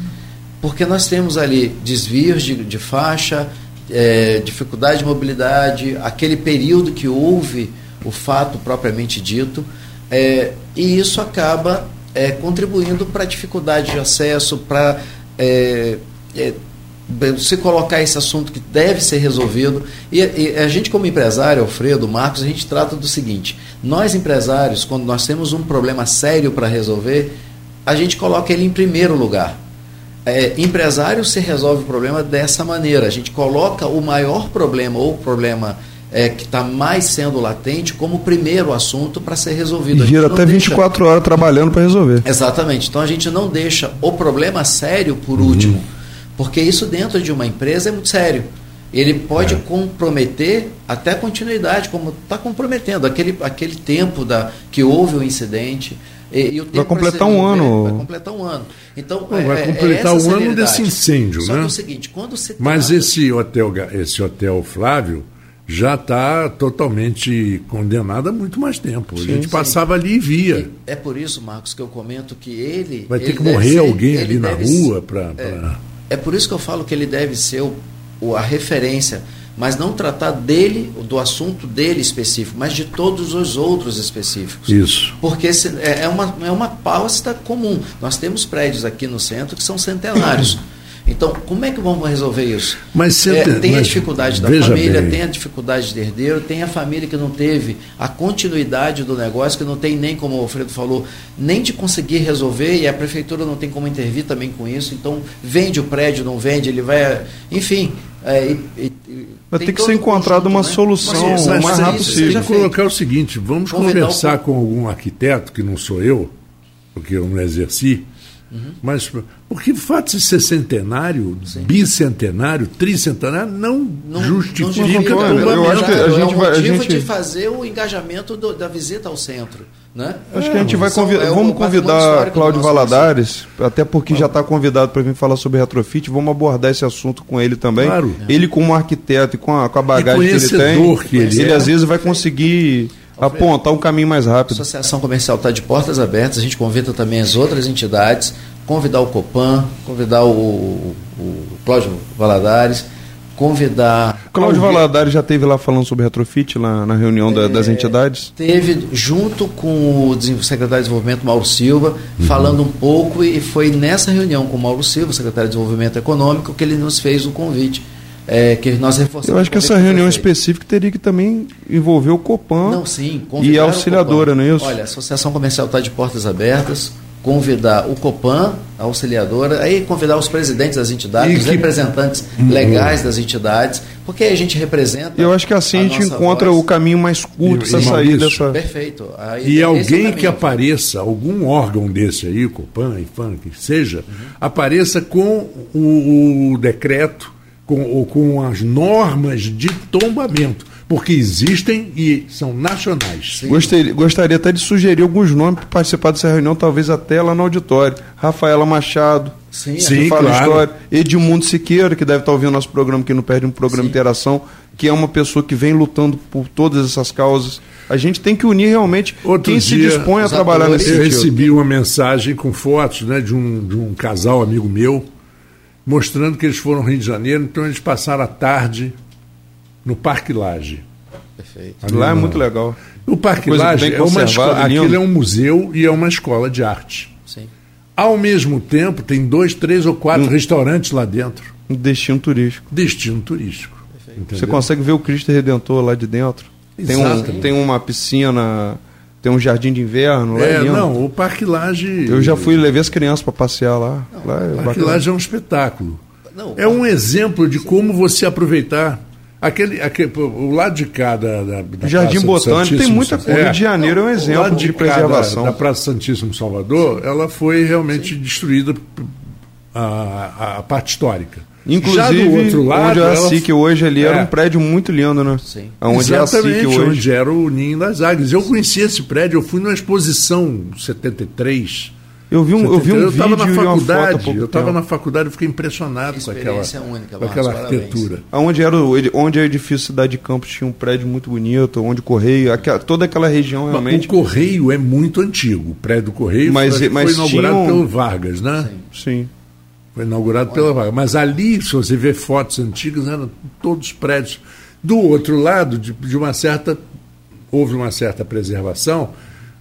[SPEAKER 3] porque nós temos ali desvios de, de faixa, é, dificuldade de mobilidade, aquele período que houve o fato propriamente dito, é, e isso acaba é, contribuindo para dificuldade de acesso, para é, é, se colocar esse assunto que deve ser resolvido. E, e, a gente, como empresário, Alfredo, Marcos, a gente trata do seguinte: nós empresários, quando nós temos um problema sério para resolver, a gente coloca ele em primeiro lugar. É, empresário se resolve o problema dessa maneira. A gente coloca o maior problema ou o problema é, que está mais sendo latente como primeiro assunto para ser resolvido.
[SPEAKER 2] E gira até deixa... 24 horas trabalhando para resolver.
[SPEAKER 3] Exatamente. Então a gente não deixa o problema sério por uhum. último, porque isso dentro de uma empresa é muito sério. Ele pode é. comprometer até a continuidade, como está comprometendo aquele, aquele tempo da, que houve o incidente.
[SPEAKER 2] E, e o vai completar um ano.
[SPEAKER 3] Vai completar um ano. Então,
[SPEAKER 1] Não, vai é, é completar um ano desse incêndio,
[SPEAKER 3] Só
[SPEAKER 1] né?
[SPEAKER 3] Que é o seguinte, quando se
[SPEAKER 1] Mas esse hotel, esse hotel Flávio já está totalmente condenado há muito mais tempo. Sim, a gente sim. passava ali e via.
[SPEAKER 3] É por isso, Marcos, que eu comento que ele.
[SPEAKER 1] Vai ter
[SPEAKER 3] ele
[SPEAKER 1] que morrer ser, alguém ali na rua para.
[SPEAKER 3] É, é, por isso que eu falo que ele deve ser o, a referência, mas não tratar dele, do assunto dele específico, mas de todos os outros específicos.
[SPEAKER 1] Isso.
[SPEAKER 3] Porque é, é, uma, é uma pausta comum. Nós temos prédios aqui no centro que são centenários. [coughs] Então, como é que vamos resolver isso?
[SPEAKER 1] Mas
[SPEAKER 3] é, tem mas, a dificuldade da família, bem. tem a dificuldade de herdeiro, tem a família que não teve a continuidade do negócio, que não tem nem, como o Alfredo falou, nem de conseguir resolver, e a prefeitura não tem como intervir também com isso. Então, vende o prédio, não vende, ele vai. Enfim. É, e,
[SPEAKER 2] Vai ter que ser encontrada uma né? solução o mais rápido possível.
[SPEAKER 1] Vamos colocar o seguinte: vamos conversar com algum arquiteto, que não sou eu, porque eu não exerci, Uhum. Mas porque o fato de ser centenário, Sim. bicentenário, tricentenário, não, não justifica não justifica
[SPEAKER 3] o Eu acho que a gente é o vai, a gente... de fazer o engajamento do, da visita ao centro. Né?
[SPEAKER 2] Acho que a gente vai convidar. É vamos convidar Cláudio Valadares, até porque já está convidado para vir falar sobre retrofit. Vamos abordar esse assunto com ele também. Claro. Ele, como arquiteto e com a, com a bagagem que ele tem, que ele, ele é. às vezes vai conseguir apontar um caminho mais rápido.
[SPEAKER 3] A Associação Comercial está de portas abertas, a gente convida também as outras entidades, convidar o Copan, convidar o, o, o Cláudio Valadares, convidar.
[SPEAKER 2] Cláudio Valadares já teve lá falando sobre retrofit lá na reunião é, das entidades?
[SPEAKER 3] Teve, junto com o secretário de Desenvolvimento Mauro Silva, uhum. falando um pouco, e foi nessa reunião com o Mauro Silva, secretário de Desenvolvimento Econômico, que ele nos fez o convite é, que nós reforçamos.
[SPEAKER 2] Eu acho que essa reunião específica teria que também envolver o Copan
[SPEAKER 3] não, sim,
[SPEAKER 2] e a auxiliadora, não é isso?
[SPEAKER 3] Olha, a Associação Comercial está de portas abertas, convidar o Copan, a auxiliadora, aí convidar os presidentes das entidades, que... os representantes uhum. legais das entidades, porque aí a gente representa.
[SPEAKER 2] Eu acho que assim a, a gente encontra voz. o caminho mais curto para sair dessa.
[SPEAKER 3] Perfeito.
[SPEAKER 1] Aí, e alguém é que apareça, algum órgão desse aí, Copan, IFAN, que seja, uhum. apareça com o, o decreto com, com as normas de tombamento, porque existem e são nacionais.
[SPEAKER 2] Gostaria, gostaria até de sugerir alguns nomes para participar dessa reunião, talvez até lá no auditório. Rafaela Machado,
[SPEAKER 1] Sim, Sim fala
[SPEAKER 2] claro. história. Edmundo Siqueira, que deve estar ouvindo nosso programa, que não perde um programa Sim. de interação, que é uma pessoa que vem lutando por todas essas causas. A gente tem que unir realmente
[SPEAKER 1] Outro
[SPEAKER 2] quem
[SPEAKER 1] dia,
[SPEAKER 2] se dispõe a trabalhar nesse sentido.
[SPEAKER 1] Eu recebi uma mensagem com fotos né, de, um, de um casal amigo meu, mostrando que eles foram ao Rio de Janeiro, então eles passaram a tarde no Parque Laje.
[SPEAKER 2] Perfeito. Lá é muito legal.
[SPEAKER 1] O Parque Laje é uma escola, aquilo é um museu e é uma escola de arte.
[SPEAKER 3] Sim.
[SPEAKER 1] Ao mesmo tempo, tem dois, três ou quatro um, restaurantes lá dentro.
[SPEAKER 2] Um destino turístico.
[SPEAKER 1] Destino turístico.
[SPEAKER 2] Você consegue ver o Cristo Redentor lá de dentro. Tem, um, tem uma piscina tem um jardim de inverno lá.
[SPEAKER 1] É, não, o Parque Laje.
[SPEAKER 2] Eu já fui levei as crianças para passear lá. Não, lá
[SPEAKER 1] é o Parque Laje é um espetáculo. Não, é um exemplo de como você aproveitar aquele, aquele o lado de cá da, da, da
[SPEAKER 2] Jardim Botânico tem muita coisa. É, Rio de Janeiro é um exemplo de, de preservação.
[SPEAKER 1] Da, da Praça Santíssimo Salvador, ela foi realmente Sim. destruída a, a parte histórica.
[SPEAKER 2] Inclusive, do outro lado, onde é a SIC hoje ali é. era um prédio muito lindo, né?
[SPEAKER 1] Sim. Onde Exatamente, é a SIC hoje. onde era o Ninho das Águias. Eu conheci esse prédio, eu fui numa exposição 73.
[SPEAKER 2] Eu vi um, eu vi um eu vídeo
[SPEAKER 1] na faculdade, Eu estava na faculdade e fiquei impressionado com aquela, única, com aquela arquitetura.
[SPEAKER 2] Onde, era o, onde a edifício Cidade de Campos tinha um prédio muito bonito, onde o Correio, aquela, toda aquela região realmente...
[SPEAKER 1] O Correio é muito antigo, o prédio do Correio
[SPEAKER 2] mas,
[SPEAKER 1] foi,
[SPEAKER 2] mas
[SPEAKER 1] foi inaugurado tinham... pelo Vargas, né?
[SPEAKER 2] Sim. Sim.
[SPEAKER 1] Foi inaugurado pela Vaga. Mas ali, se você vê fotos antigas, eram todos prédios. Do outro lado, de, de uma certa. Houve uma certa preservação,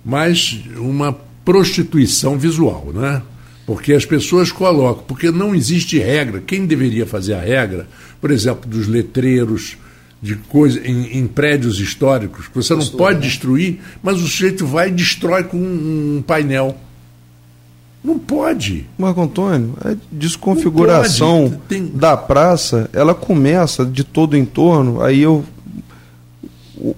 [SPEAKER 1] mas uma prostituição visual, né? Porque as pessoas colocam, porque não existe regra. Quem deveria fazer a regra, por exemplo, dos letreiros, de coisa em, em prédios históricos, que você não pode né? destruir, mas o sujeito vai e destrói com um, um painel. Não pode.
[SPEAKER 2] Marco Antônio, a desconfiguração Tem... da praça, ela começa de todo o entorno. Aí eu.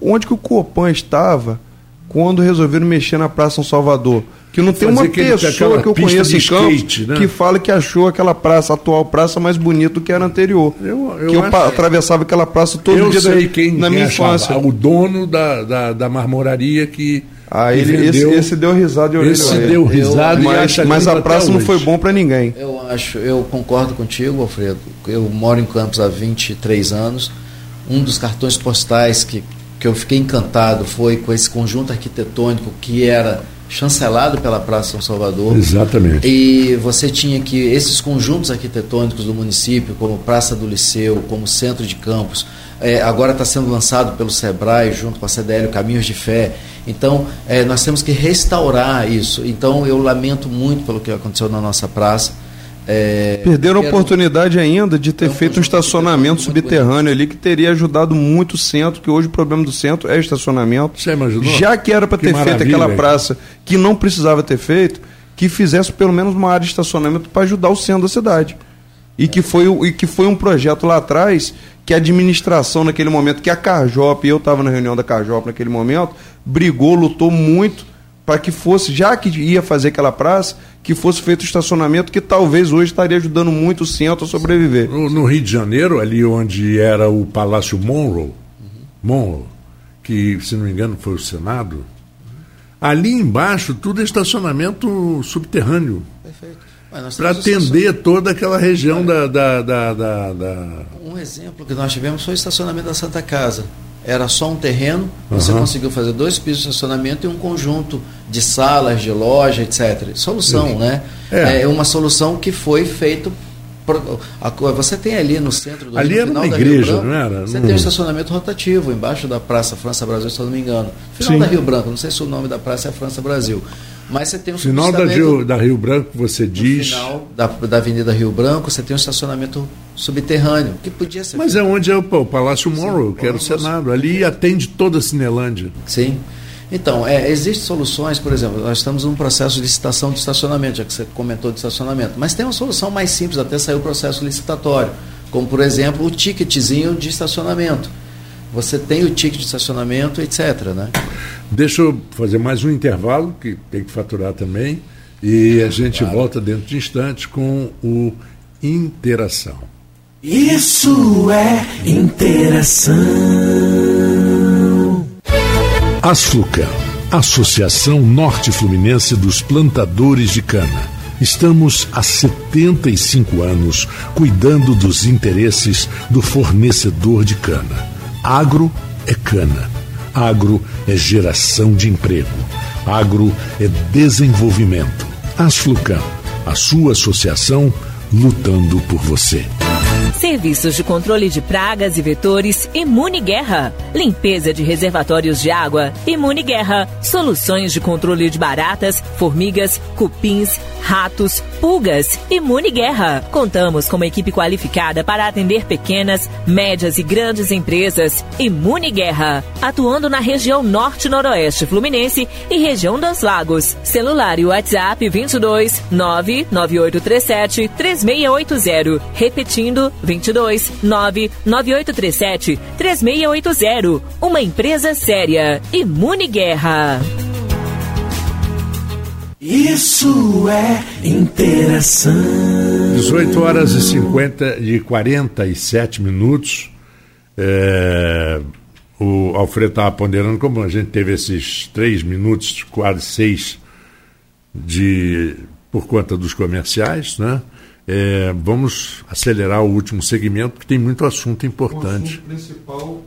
[SPEAKER 2] Onde que o Copan estava quando resolveram mexer na Praça São Salvador? Que não tem uma pessoa que eu conheço em Campos né? que fala que achou aquela praça, a atual praça, mais bonita do que era anterior. Eu, eu que eu atravessava aquela praça todo
[SPEAKER 1] eu
[SPEAKER 2] dia
[SPEAKER 1] sei da, quem na minha infância. O dono da, da, da marmoraria que.
[SPEAKER 2] Ah, ele, esse, esse, deu risada de orelha.
[SPEAKER 1] Esse deu risada,
[SPEAKER 2] mas, mas a praça não foi bom para ninguém.
[SPEAKER 3] Eu acho, eu concordo contigo, Alfredo. Eu moro em Campos há 23 anos. Um dos cartões postais que, que eu fiquei encantado foi com esse conjunto arquitetônico que era chancelado pela Praça São Salvador.
[SPEAKER 1] Exatamente.
[SPEAKER 3] E você tinha que esses conjuntos arquitetônicos do município, como Praça do Liceu, como Centro de Campos, é, agora está sendo lançado pelo SEBRAE, junto com a CDL, Caminhos de Fé. Então, é, nós temos que restaurar isso. Então, eu lamento muito pelo que aconteceu na nossa praça
[SPEAKER 2] é, Perderam a oportunidade ainda de ter feito um estacionamento subterrâneo ali que teria ajudado muito o centro, que hoje o problema do centro é estacionamento.
[SPEAKER 1] Você imaginou?
[SPEAKER 2] Já que era para ter feito aquela praça que não precisava ter feito, que fizesse pelo menos uma área de estacionamento para ajudar o centro da cidade. E que, foi, e que foi um projeto lá atrás que a administração naquele momento, que a Carjop, eu estava na reunião da Carjop naquele momento, brigou, lutou muito para que fosse, já que ia fazer aquela praça, que fosse feito estacionamento que talvez hoje estaria ajudando muito o centro a sobreviver.
[SPEAKER 1] No, no Rio de Janeiro, ali onde era o Palácio Monroe, uhum. Monroe, que se não me engano foi o Senado, uhum. ali embaixo tudo é estacionamento subterrâneo. Perfeito. Para atender toda aquela região da, da, da, da,
[SPEAKER 3] Um exemplo que nós tivemos foi o estacionamento da Santa Casa era só um terreno, você uhum. conseguiu fazer dois pisos de estacionamento e um conjunto de salas, de loja, etc. Solução, né? É. é uma solução que foi feito você tem ali no centro do
[SPEAKER 1] ali
[SPEAKER 3] Rio,
[SPEAKER 1] era uma igreja, Branco, não era?
[SPEAKER 3] Você tem um estacionamento rotativo embaixo da Praça França Brasil, se eu não me engano. Final Sim. da Rio Branco, não sei se o nome da praça é França Brasil. Mas você tem um
[SPEAKER 1] final da Rio, da Rio Branco, você diz.
[SPEAKER 3] final da, da Avenida Rio Branco, você tem um estacionamento subterrâneo, que podia ser.
[SPEAKER 1] Mas feito. é onde é o, o Palácio Morrow, que era o Senado. Ali atende toda a Cinelândia.
[SPEAKER 3] Sim. Então, é, existem soluções, por exemplo, nós estamos num processo de licitação de estacionamento, já que você comentou de estacionamento, mas tem uma solução mais simples, até saiu o processo licitatório, como, por exemplo, o ticketzinho de estacionamento. Você tem o ticket de estacionamento, etc. Né?
[SPEAKER 1] Deixa eu fazer mais um intervalo, que tem que faturar também, e a gente claro. volta dentro de instantes com o Interação.
[SPEAKER 4] Isso é interação.
[SPEAKER 6] Asflucan, Associação Norte Fluminense dos Plantadores de Cana. Estamos há 75 anos cuidando dos interesses do fornecedor de cana. Agro é cana. Agro é geração de emprego. Agro é desenvolvimento. Asflucan, a sua associação lutando por você.
[SPEAKER 7] Serviços de controle de pragas e vetores Imune Guerra. Limpeza de reservatórios de água Imune Guerra. Soluções de controle de baratas, formigas, cupins, ratos, pulgas Imune Guerra. Contamos com uma equipe qualificada para atender pequenas, médias e grandes empresas Imune Guerra. Atuando na região norte-noroeste fluminense e região dos lagos. Celular e WhatsApp 22 99837 3680. Repetindo 22 99837 3680. Uma empresa séria. Imune Guerra.
[SPEAKER 4] Isso é interação.
[SPEAKER 1] 18 horas e 50 e 47 minutos. É, o Alfredo estava ponderando como a gente teve esses três minutos, quase seis, de, por conta dos comerciais, né? É, vamos acelerar o último segmento, porque tem muito assunto importante. O assunto
[SPEAKER 2] principal,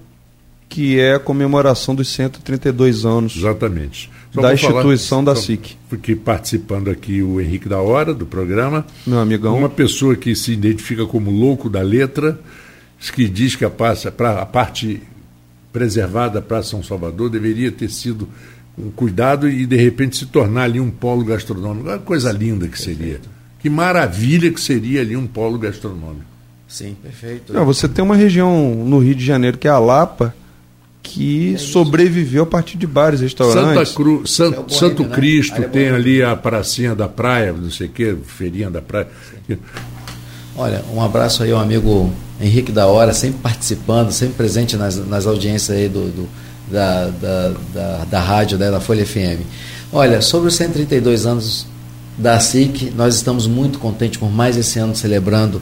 [SPEAKER 2] que é a comemoração dos 132 anos.
[SPEAKER 1] Exatamente.
[SPEAKER 2] Só da instituição falar, da SIC.
[SPEAKER 1] Porque participando aqui o Henrique da Hora, do programa.
[SPEAKER 2] Meu amigão.
[SPEAKER 1] Uma pessoa que se identifica como louco da letra, que diz que a, a parte preservada para São Salvador deveria ter sido um cuidado e de repente se tornar ali um polo gastronômico. Uma coisa linda que seria. Que maravilha que seria ali um polo gastronômico.
[SPEAKER 3] Sim, perfeito.
[SPEAKER 2] Não, você tem uma região no Rio de Janeiro que é a Lapa, que é sobreviveu a partir de bares, restaurantes.
[SPEAKER 1] Santa Cruz, San, é Santo né? Cristo é tem ali a pracinha da praia, não sei o que, feirinha da praia. Sim.
[SPEAKER 3] Olha, um abraço aí ao amigo Henrique da Hora, sempre participando, sempre presente nas, nas audiências aí do, do da, da, da, da, rádio, né, da Folha FM. Olha, sobre os 132 anos da SIC, nós estamos muito contentes por mais esse ano celebrando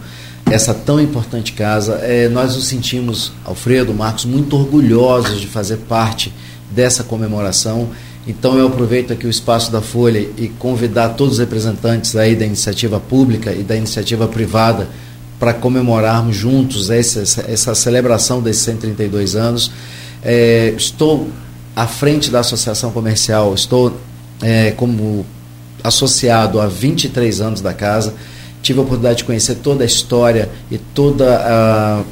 [SPEAKER 3] essa tão importante casa. É, nós nos sentimos, Alfredo, Marcos, muito orgulhosos de fazer parte dessa comemoração. Então eu aproveito aqui o espaço da Folha e convidar todos os representantes aí da iniciativa pública e da iniciativa privada para comemorarmos juntos essa, essa celebração desses 132 anos. É, estou à frente da Associação Comercial, estou é, como associado há 23 anos da casa tive a oportunidade de conhecer toda a história e toda a,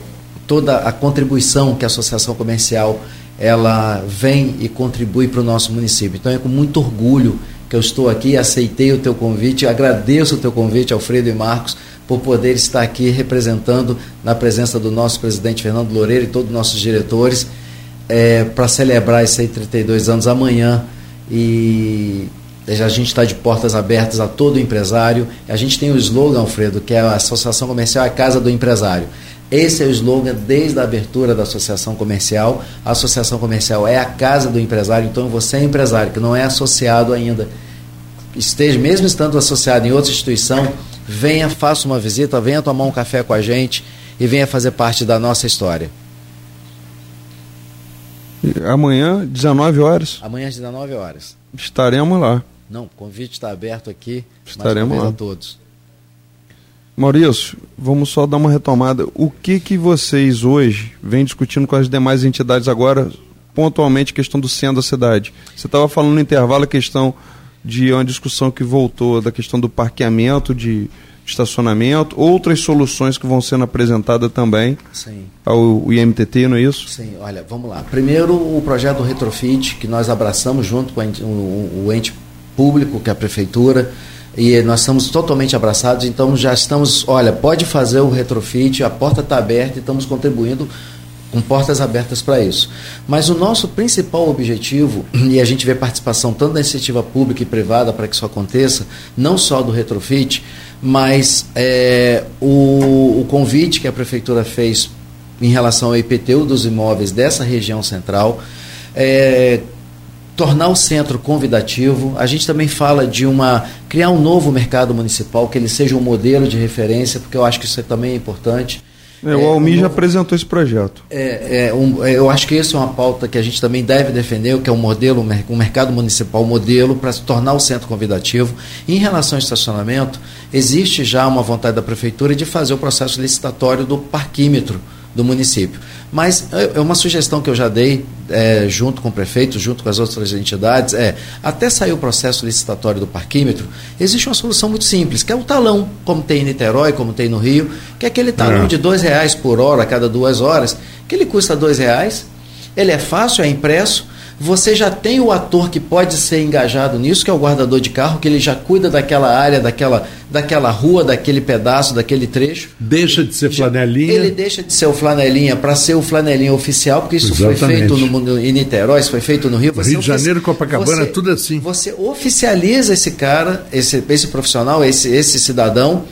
[SPEAKER 3] toda a contribuição que a associação comercial ela vem e contribui para o nosso município. Então é com muito orgulho que eu estou aqui, aceitei o teu convite, agradeço o teu convite, Alfredo e Marcos, por poder estar aqui representando na presença do nosso presidente Fernando Loureiro e todos os nossos diretores é, para celebrar esses 32 anos amanhã e a gente está de portas abertas a todo empresário. A gente tem o slogan, Alfredo, que é a Associação Comercial é a Casa do Empresário. Esse é o slogan desde a abertura da Associação Comercial. A Associação Comercial é a casa do empresário, então você é empresário que não é associado ainda, esteja mesmo estando associado em outra instituição, venha, faça uma visita, venha tomar um café com a gente e venha fazer parte da nossa história.
[SPEAKER 2] Amanhã, 19 horas.
[SPEAKER 3] Amanhã às 19 horas.
[SPEAKER 2] Estaremos lá.
[SPEAKER 3] Não, o convite está aberto aqui.
[SPEAKER 2] Estaremos lá.
[SPEAKER 3] a todos.
[SPEAKER 2] Maurício, vamos só dar uma retomada. O que que vocês hoje vêm discutindo com as demais entidades agora, pontualmente questão do centro da cidade? Você estava falando no intervalo a questão de uma discussão que voltou da questão do parqueamento, de estacionamento, outras soluções que vão sendo apresentadas também
[SPEAKER 3] Sim.
[SPEAKER 2] ao IMTT, não é isso?
[SPEAKER 3] Sim, olha, vamos lá. Primeiro, o projeto Retrofit, que nós abraçamos junto com o ente público, que é a prefeitura, e nós estamos totalmente abraçados, então já estamos, olha, pode fazer o retrofit, a porta está aberta e estamos contribuindo com portas abertas para isso. Mas o nosso principal objetivo, e a gente vê participação tanto da iniciativa pública e privada para que isso aconteça, não só do retrofit, mas é, o, o convite que a prefeitura fez em relação ao IPTU dos imóveis dessa região central, é, tornar o centro convidativo. A gente também fala de uma criar um novo mercado municipal que ele seja um modelo de referência, porque eu acho que isso é também é importante.
[SPEAKER 2] É, o Almi é, um já apresentou esse projeto.
[SPEAKER 3] É, é um, é, eu acho que isso é uma pauta que a gente também deve defender, que é um modelo, um mercado municipal modelo para se tornar o centro convidativo. Em relação ao estacionamento, existe já uma vontade da prefeitura de fazer o processo licitatório do parquímetro do município. Mas é, é uma sugestão que eu já dei é, junto com o prefeito, junto com as outras entidades, é até sair o processo licitatório do parquímetro, existe uma solução muito simples, que é o talão, como tem em Niterói, como tem no Rio, que é aquele talão é. de dois reais por hora a cada duas horas, que ele custa dois reais, ele é fácil, é impresso, você já tem o ator que pode ser engajado nisso, que é o guardador de carro, que ele já cuida daquela área, daquela, daquela rua, daquele pedaço, daquele trecho.
[SPEAKER 1] Deixa de ser flanelinha.
[SPEAKER 3] Ele deixa de ser o flanelinha para ser o flanelinha oficial, porque isso Exatamente. foi feito no, em Niterói, isso foi feito no Rio.
[SPEAKER 1] Você Rio de Janeiro, Copacabana, você, tudo assim.
[SPEAKER 3] Você oficializa esse cara, esse, esse profissional, esse, esse cidadão,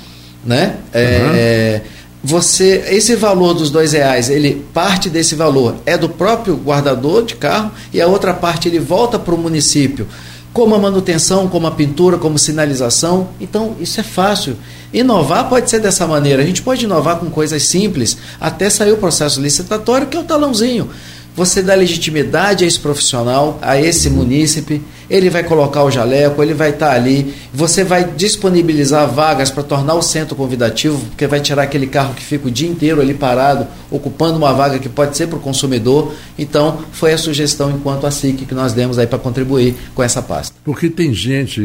[SPEAKER 3] né? Uhum. É, você esse valor dos dois reais ele parte desse valor é do próprio guardador de carro e a outra parte ele volta para o município. Como a manutenção como a pintura como sinalização. Então isso é fácil. Inovar pode ser dessa maneira. A gente pode inovar com coisas simples. Até sair o processo licitatório que é o talãozinho. Você dá legitimidade a esse profissional, a esse munícipe, ele vai colocar o jaleco, ele vai estar ali, você vai disponibilizar vagas para tornar o centro convidativo, porque vai tirar aquele carro que fica o dia inteiro ali parado, ocupando uma vaga que pode ser para o consumidor. Então, foi a sugestão enquanto a SIC que nós demos aí para contribuir com essa pasta.
[SPEAKER 1] Porque tem gente,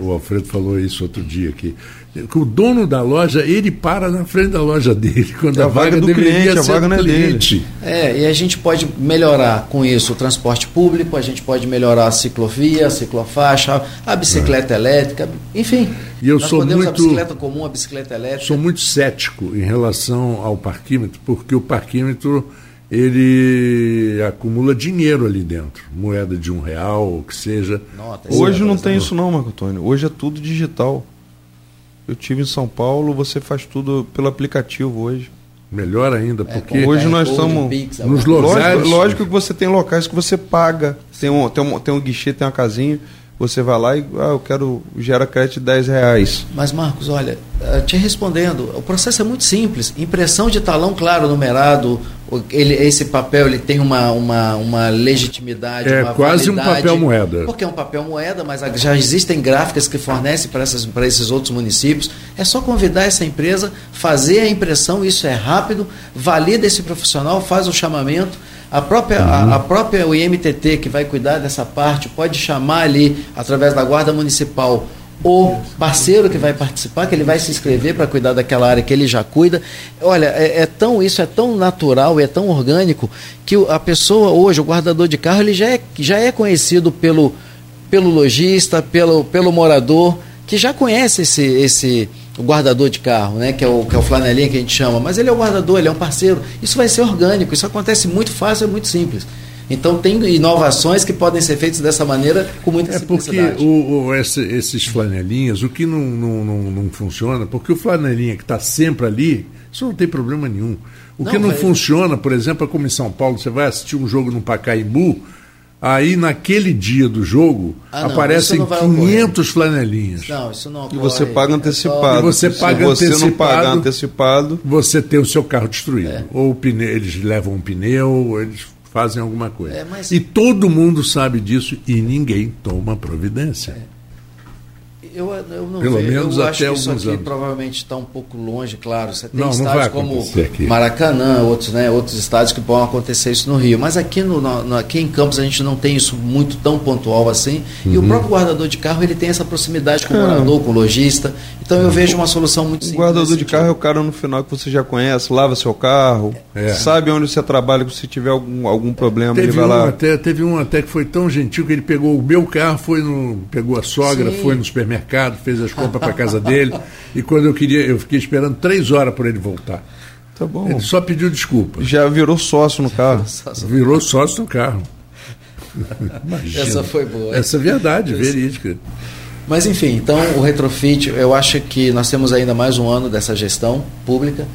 [SPEAKER 1] o Alfredo falou isso outro dia aqui, que o dono da loja, ele para na frente da loja dele, [laughs] quando é a, vaga, vaga do cliente, a vaga não é dele.
[SPEAKER 3] É, e a gente pode melhorar com isso o transporte público, a gente pode melhorar a ciclovia, a ciclofaixa, a bicicleta é. elétrica, enfim.
[SPEAKER 1] E eu sou muito,
[SPEAKER 3] a bicicleta comum, a bicicleta elétrica.
[SPEAKER 1] Sou muito cético em relação ao parquímetro, porque o parquímetro ele acumula dinheiro ali dentro, moeda de um real, o que seja.
[SPEAKER 2] Nota, Hoje não tem isso não, Marco Antônio. Hoje é tudo digital. Eu tive em São Paulo, você faz tudo pelo aplicativo hoje.
[SPEAKER 1] Melhor ainda, é, porque
[SPEAKER 2] é, hoje nós estamos
[SPEAKER 1] nos locais.
[SPEAKER 2] Lógico, lógico, que você tem locais que você paga, tem um, tem um, tem um guichê, tem uma casinha, você vai lá e ah, eu quero gera crédito de 10 reais.
[SPEAKER 3] Mas Marcos, olha, eh, te respondendo, o processo é muito simples. Impressão de talão claro numerado, ele, esse papel ele tem uma, uma, uma legitimidade.
[SPEAKER 1] É
[SPEAKER 3] uma
[SPEAKER 1] quase validade, um papel moeda.
[SPEAKER 3] Porque é um papel moeda, mas já existem gráficas que fornecem para, essas, para esses outros municípios. É só convidar essa empresa, fazer a impressão, isso é rápido, valida esse profissional, faz o chamamento a própria, uhum. a, a, própria IMTT, que vai cuidar dessa parte, pode chamar ali, através da Guarda Municipal, o parceiro que vai participar, que ele vai se inscrever para cuidar daquela área que ele já cuida. Olha, é, é, tão isso é tão natural, é tão orgânico que a pessoa hoje, o guardador de carro, ele já é, já é conhecido pelo, pelo lojista, pelo, pelo morador, que já conhece esse, esse o guardador de carro, né, que é o, que é o flanelinha que a gente chama, mas ele é o guardador, ele é um parceiro. Isso vai ser orgânico, isso acontece muito fácil, é muito simples. Então tem inovações que podem ser feitas dessa maneira com muita
[SPEAKER 1] é simplicidade. É porque o, o, esse, esses flanelinhas, o que não, não, não, não funciona, porque o flanelinha que está sempre ali, isso não tem problema nenhum. O não, que não vai... funciona, por exemplo, é como em São Paulo, você vai assistir um jogo no Pacaembu, Aí naquele dia do jogo ah, não, aparecem 500 flanelinhas.
[SPEAKER 3] Não, isso não
[SPEAKER 2] ocorre. E você paga antecipado.
[SPEAKER 1] E você paga
[SPEAKER 2] Se você
[SPEAKER 1] antecipado,
[SPEAKER 2] não pagar antecipado,
[SPEAKER 1] você tem o seu carro destruído. É. Ou pneu, eles levam um pneu, eles fazem alguma coisa. É, mas... E todo mundo sabe disso e ninguém toma providência. É.
[SPEAKER 3] Eu, eu não
[SPEAKER 1] Pelo
[SPEAKER 3] vejo.
[SPEAKER 1] menos
[SPEAKER 3] eu
[SPEAKER 1] até
[SPEAKER 3] acho que
[SPEAKER 1] isso
[SPEAKER 3] aqui
[SPEAKER 1] anos.
[SPEAKER 3] provavelmente está um pouco longe, claro. Você tem
[SPEAKER 1] não,
[SPEAKER 3] estádios
[SPEAKER 1] não
[SPEAKER 3] como
[SPEAKER 1] aqui.
[SPEAKER 3] Maracanã, outros, né, outros estádios que podem acontecer isso no Rio. Mas aqui, no, no, aqui em Campos a gente não tem isso muito tão pontual assim. Uhum. E o uhum. próprio guardador de carro ele tem essa proximidade com o morador, com o lojista. Então eu vejo uma solução muito simples.
[SPEAKER 2] O guardador de carro é o cara no final que você já conhece, lava seu carro, é. sabe onde você trabalha, se tiver algum, algum problema,
[SPEAKER 1] teve
[SPEAKER 2] ele vai
[SPEAKER 1] um
[SPEAKER 2] lá.
[SPEAKER 1] Até, teve um até que foi tão gentil que ele pegou o meu carro, foi no, pegou a sogra, Sim. foi no supermercado, fez as compra para casa dele. E quando eu queria, eu fiquei esperando três horas para ele voltar.
[SPEAKER 2] Tá bom.
[SPEAKER 1] Ele só pediu desculpa.
[SPEAKER 2] Já virou sócio no carro.
[SPEAKER 1] Virou sócio no carro.
[SPEAKER 3] Imagina. Essa foi boa.
[SPEAKER 1] Essa é verdade, verídica.
[SPEAKER 3] Mas enfim, então o retrofit, eu acho que nós temos ainda mais um ano dessa gestão pública.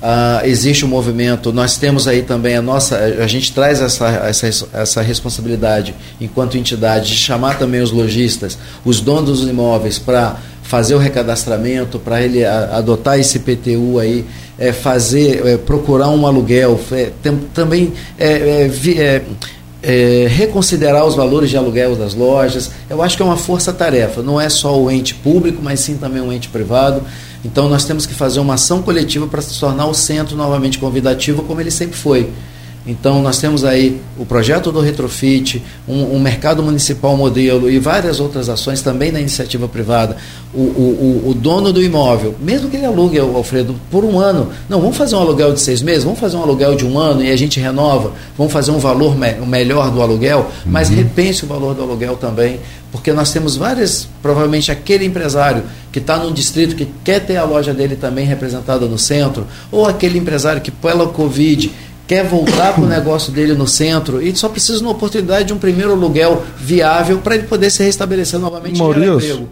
[SPEAKER 3] Uh, existe um movimento, nós temos aí também a nossa, a gente traz essa, essa, essa responsabilidade enquanto entidade de chamar também os lojistas, os donos dos imóveis para fazer o recadastramento, para ele adotar esse PTU aí, é, fazer, é, procurar um aluguel, é, tem, também é, é vi, é, é, reconsiderar os valores de aluguel das lojas. Eu acho que é uma força-tarefa, não é só o ente público, mas sim também o ente privado. Então nós temos que fazer uma ação coletiva para se tornar o centro novamente convidativo, como ele sempre foi. Então, nós temos aí o projeto do retrofit, um, um, mercado municipal modelo e várias outras ações também na iniciativa privada. O, o, o, dono do imóvel, mesmo que ele alugue, Alfredo, por um ano, não, vamos fazer um aluguel de seis meses, vamos fazer um aluguel de um ano e a gente renova, vamos fazer um valor me melhor do aluguel, mas uhum. repense o valor do aluguel também, porque nós temos várias, provavelmente aquele empresário que está num distrito que quer ter a loja dele também representada no centro, ou aquele empresário que pela Covid quer voltar para o negócio dele no centro e só precisa de uma oportunidade de um primeiro aluguel viável para ele poder se restabelecer novamente
[SPEAKER 2] Maurício,
[SPEAKER 3] emprego.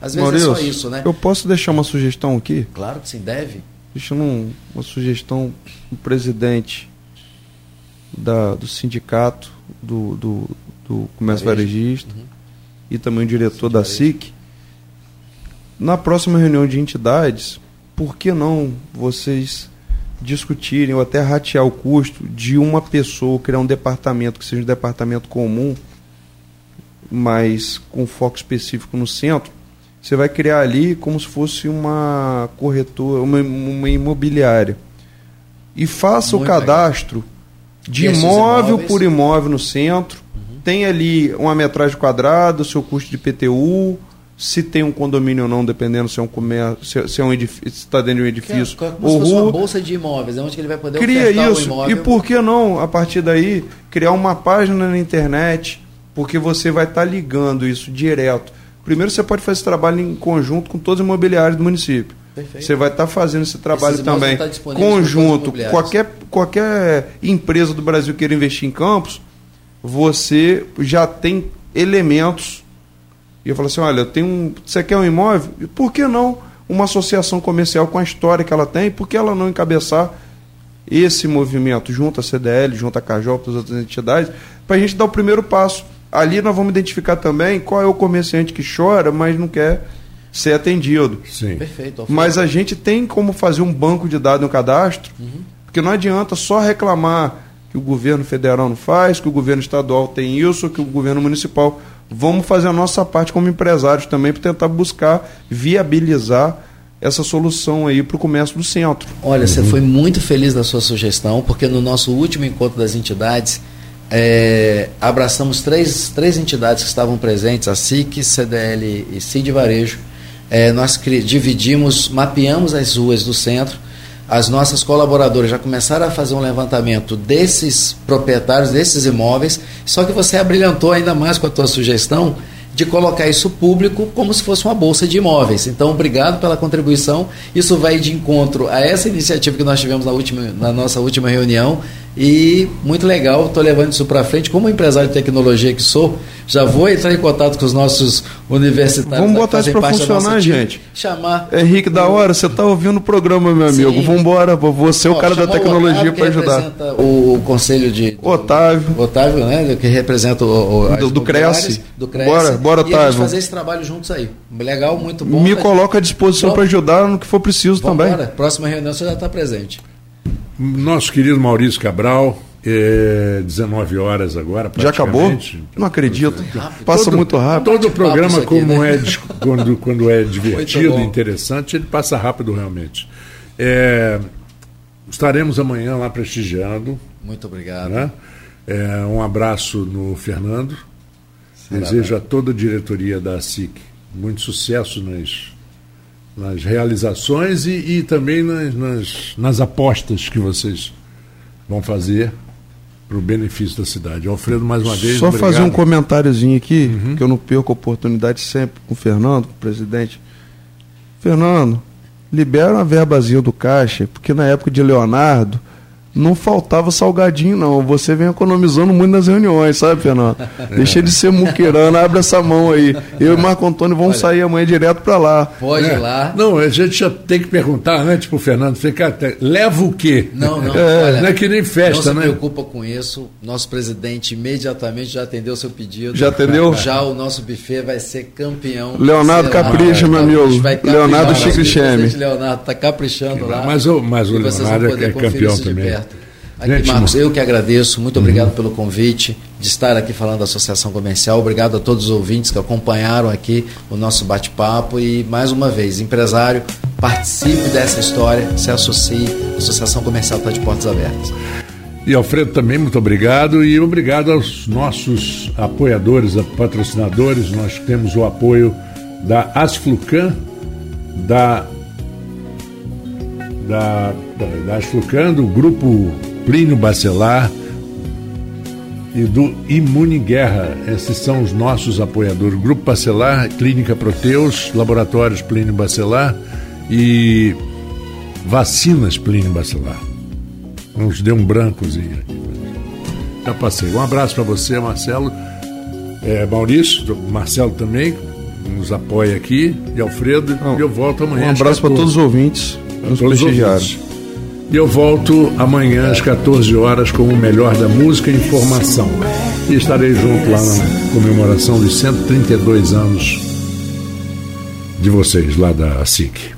[SPEAKER 3] Às vezes Maurício, é só isso, né?
[SPEAKER 2] Eu posso deixar uma sugestão aqui?
[SPEAKER 3] Claro que sim, deve.
[SPEAKER 2] Deixando um, uma sugestão o presidente da, do sindicato do, do, do comércio varejista uhum. e também o diretor da SIC. Na próxima reunião de entidades, por que não vocês discutirem ou até ratear o custo de uma pessoa criar um departamento que seja um departamento comum, mas com foco específico no centro, você vai criar ali como se fosse uma corretora, uma, uma imobiliária. E faça Muito o cadastro legal. de imóvel imóveis. por imóvel no centro. Uhum. Tem ali uma metragem quadrada, o seu custo de PTU, se tem um condomínio ou não, dependendo se é um comércio, se, é um edifício, está dentro de um edifício.
[SPEAKER 3] Que é, ou se fosse uma bolsa de imóveis, é onde ele vai poder
[SPEAKER 2] cria isso. E por que não, a partir daí, criar uma página na internet, porque você vai estar tá ligando isso direto. Primeiro, você pode fazer esse trabalho em conjunto com todos os imobiliários do município. Perfeito. Você vai estar tá fazendo esse trabalho também tá conjunto. Qualquer, qualquer empresa do Brasil queira investir em campos, você já tem elementos. E eu falo assim: olha, eu tenho um, você quer um imóvel? Por que não uma associação comercial com a história que ela tem? Por que ela não encabeçar esse movimento junto à CDL, junto à Cajop, as outras entidades, para a gente dar o primeiro passo? Ali nós vamos identificar também qual é o comerciante que chora, mas não quer ser atendido.
[SPEAKER 1] Sim.
[SPEAKER 2] Perfeito. Mas a gente tem como fazer um banco de dados no cadastro, uhum. porque não adianta só reclamar que o governo federal não faz, que o governo estadual tem isso, que o governo municipal. Vamos fazer a nossa parte como empresários também para tentar buscar viabilizar essa solução aí para o comércio do centro.
[SPEAKER 3] Olha, uhum. você foi muito feliz da sua sugestão, porque no nosso último encontro das entidades, é, abraçamos três, três entidades que estavam presentes, a SIC, CDL e CID Varejo. É, nós dividimos, mapeamos as ruas do centro as nossas colaboradoras já começaram a fazer um levantamento desses proprietários, desses imóveis, só que você abrilhantou ainda mais com a tua sugestão de colocar isso público como se fosse uma bolsa de imóveis. Então, obrigado pela contribuição. Isso vai de encontro a essa iniciativa que nós tivemos na, última, na nossa última reunião e muito legal, estou levando isso para frente. Como empresário de tecnologia que sou, já vou entrar em contato com os nossos universitários.
[SPEAKER 2] Vamos botar isso para funcionar, gente.
[SPEAKER 3] Chamar.
[SPEAKER 2] Henrique, da hora, você está ouvindo o programa, meu amigo. Vamos embora, você é o cara da tecnologia para ajudar.
[SPEAKER 3] O, o conselho de.
[SPEAKER 2] Otávio.
[SPEAKER 3] Otávio, né? Que representa o.
[SPEAKER 2] o do, do Cresce.
[SPEAKER 3] Do Cresce.
[SPEAKER 2] Bora, bora, Otávio. Gente
[SPEAKER 3] fazer esse trabalho juntos aí. Legal, muito bom.
[SPEAKER 2] Me coloca à disposição para ajudar no que for preciso Vamos também.
[SPEAKER 3] Próxima reunião você já está presente.
[SPEAKER 1] Nosso querido Maurício Cabral, é 19 horas agora.
[SPEAKER 2] Já acabou? Não acredito. Passa todo, muito rápido.
[SPEAKER 1] Todo o programa, como né? é quando, quando é divertido, interessante, ele passa rápido realmente. É, estaremos amanhã lá prestigiando.
[SPEAKER 3] Muito obrigado.
[SPEAKER 1] Né? É, um abraço no Fernando. Desejo a toda a diretoria da SIC muito sucesso nas nas realizações e, e também nas, nas, nas, apostas que vocês vão fazer para o benefício da cidade. Alfredo, mais uma vez.
[SPEAKER 2] Só obrigado. fazer um comentáriozinho aqui, uhum. que eu não perco a oportunidade sempre com o Fernando, com o presidente. Fernando, libera uma verbazinha do caixa, porque na época de Leonardo não faltava salgadinho, não. Você vem economizando muito nas reuniões, sabe, Fernando? [laughs] Deixa de ser muquirana, abre essa mão aí. Eu e o Marco Antônio vamos Olha, sair amanhã direto para lá.
[SPEAKER 3] Pode
[SPEAKER 1] é.
[SPEAKER 3] ir lá.
[SPEAKER 1] Não, a gente já tem que perguntar antes pro Fernando, fica leva o quê?
[SPEAKER 3] Não, não.
[SPEAKER 1] É, olha, não é que nem festa,
[SPEAKER 3] não
[SPEAKER 1] né?
[SPEAKER 3] Não se preocupa com isso. Nosso presidente imediatamente já atendeu o seu pedido.
[SPEAKER 2] Já atendeu?
[SPEAKER 3] Já o nosso buffet vai ser campeão.
[SPEAKER 2] Leonardo Capricha, meu amigo. Leonardo Chicricheme.
[SPEAKER 3] Leonardo está caprichando lá.
[SPEAKER 1] Mas o, mas o Leonardo é campeão também.
[SPEAKER 3] Aqui, Gente, Marcos, eu que agradeço, muito obrigado uhum. pelo convite de estar aqui falando da Associação Comercial. Obrigado a todos os ouvintes que acompanharam aqui o nosso bate-papo. E mais uma vez, empresário, participe dessa história, se associe. A Associação Comercial está de portas abertas.
[SPEAKER 1] E Alfredo também, muito obrigado. E obrigado aos nossos apoiadores, patrocinadores. Nós temos o apoio da Asflucan, da, da, da, da Asflucan, do grupo Plínio Bacelar e do Imune Guerra. Esses são os nossos apoiadores. Grupo Bacelar, Clínica Proteus, Laboratórios Plínio Bacelar e Vacinas Plínio Bacelar. Nos deu um brancozinho aqui. Já passei. Um abraço para você, Marcelo. É, Maurício, Marcelo também, nos apoia aqui, e Alfredo, e eu volto amanhã.
[SPEAKER 2] Um abraço para todos os ouvintes, nos prestigiaram.
[SPEAKER 1] E eu volto amanhã às 14 horas com o melhor da música e informação. E estarei junto lá na comemoração dos 132 anos de vocês, lá da SIC.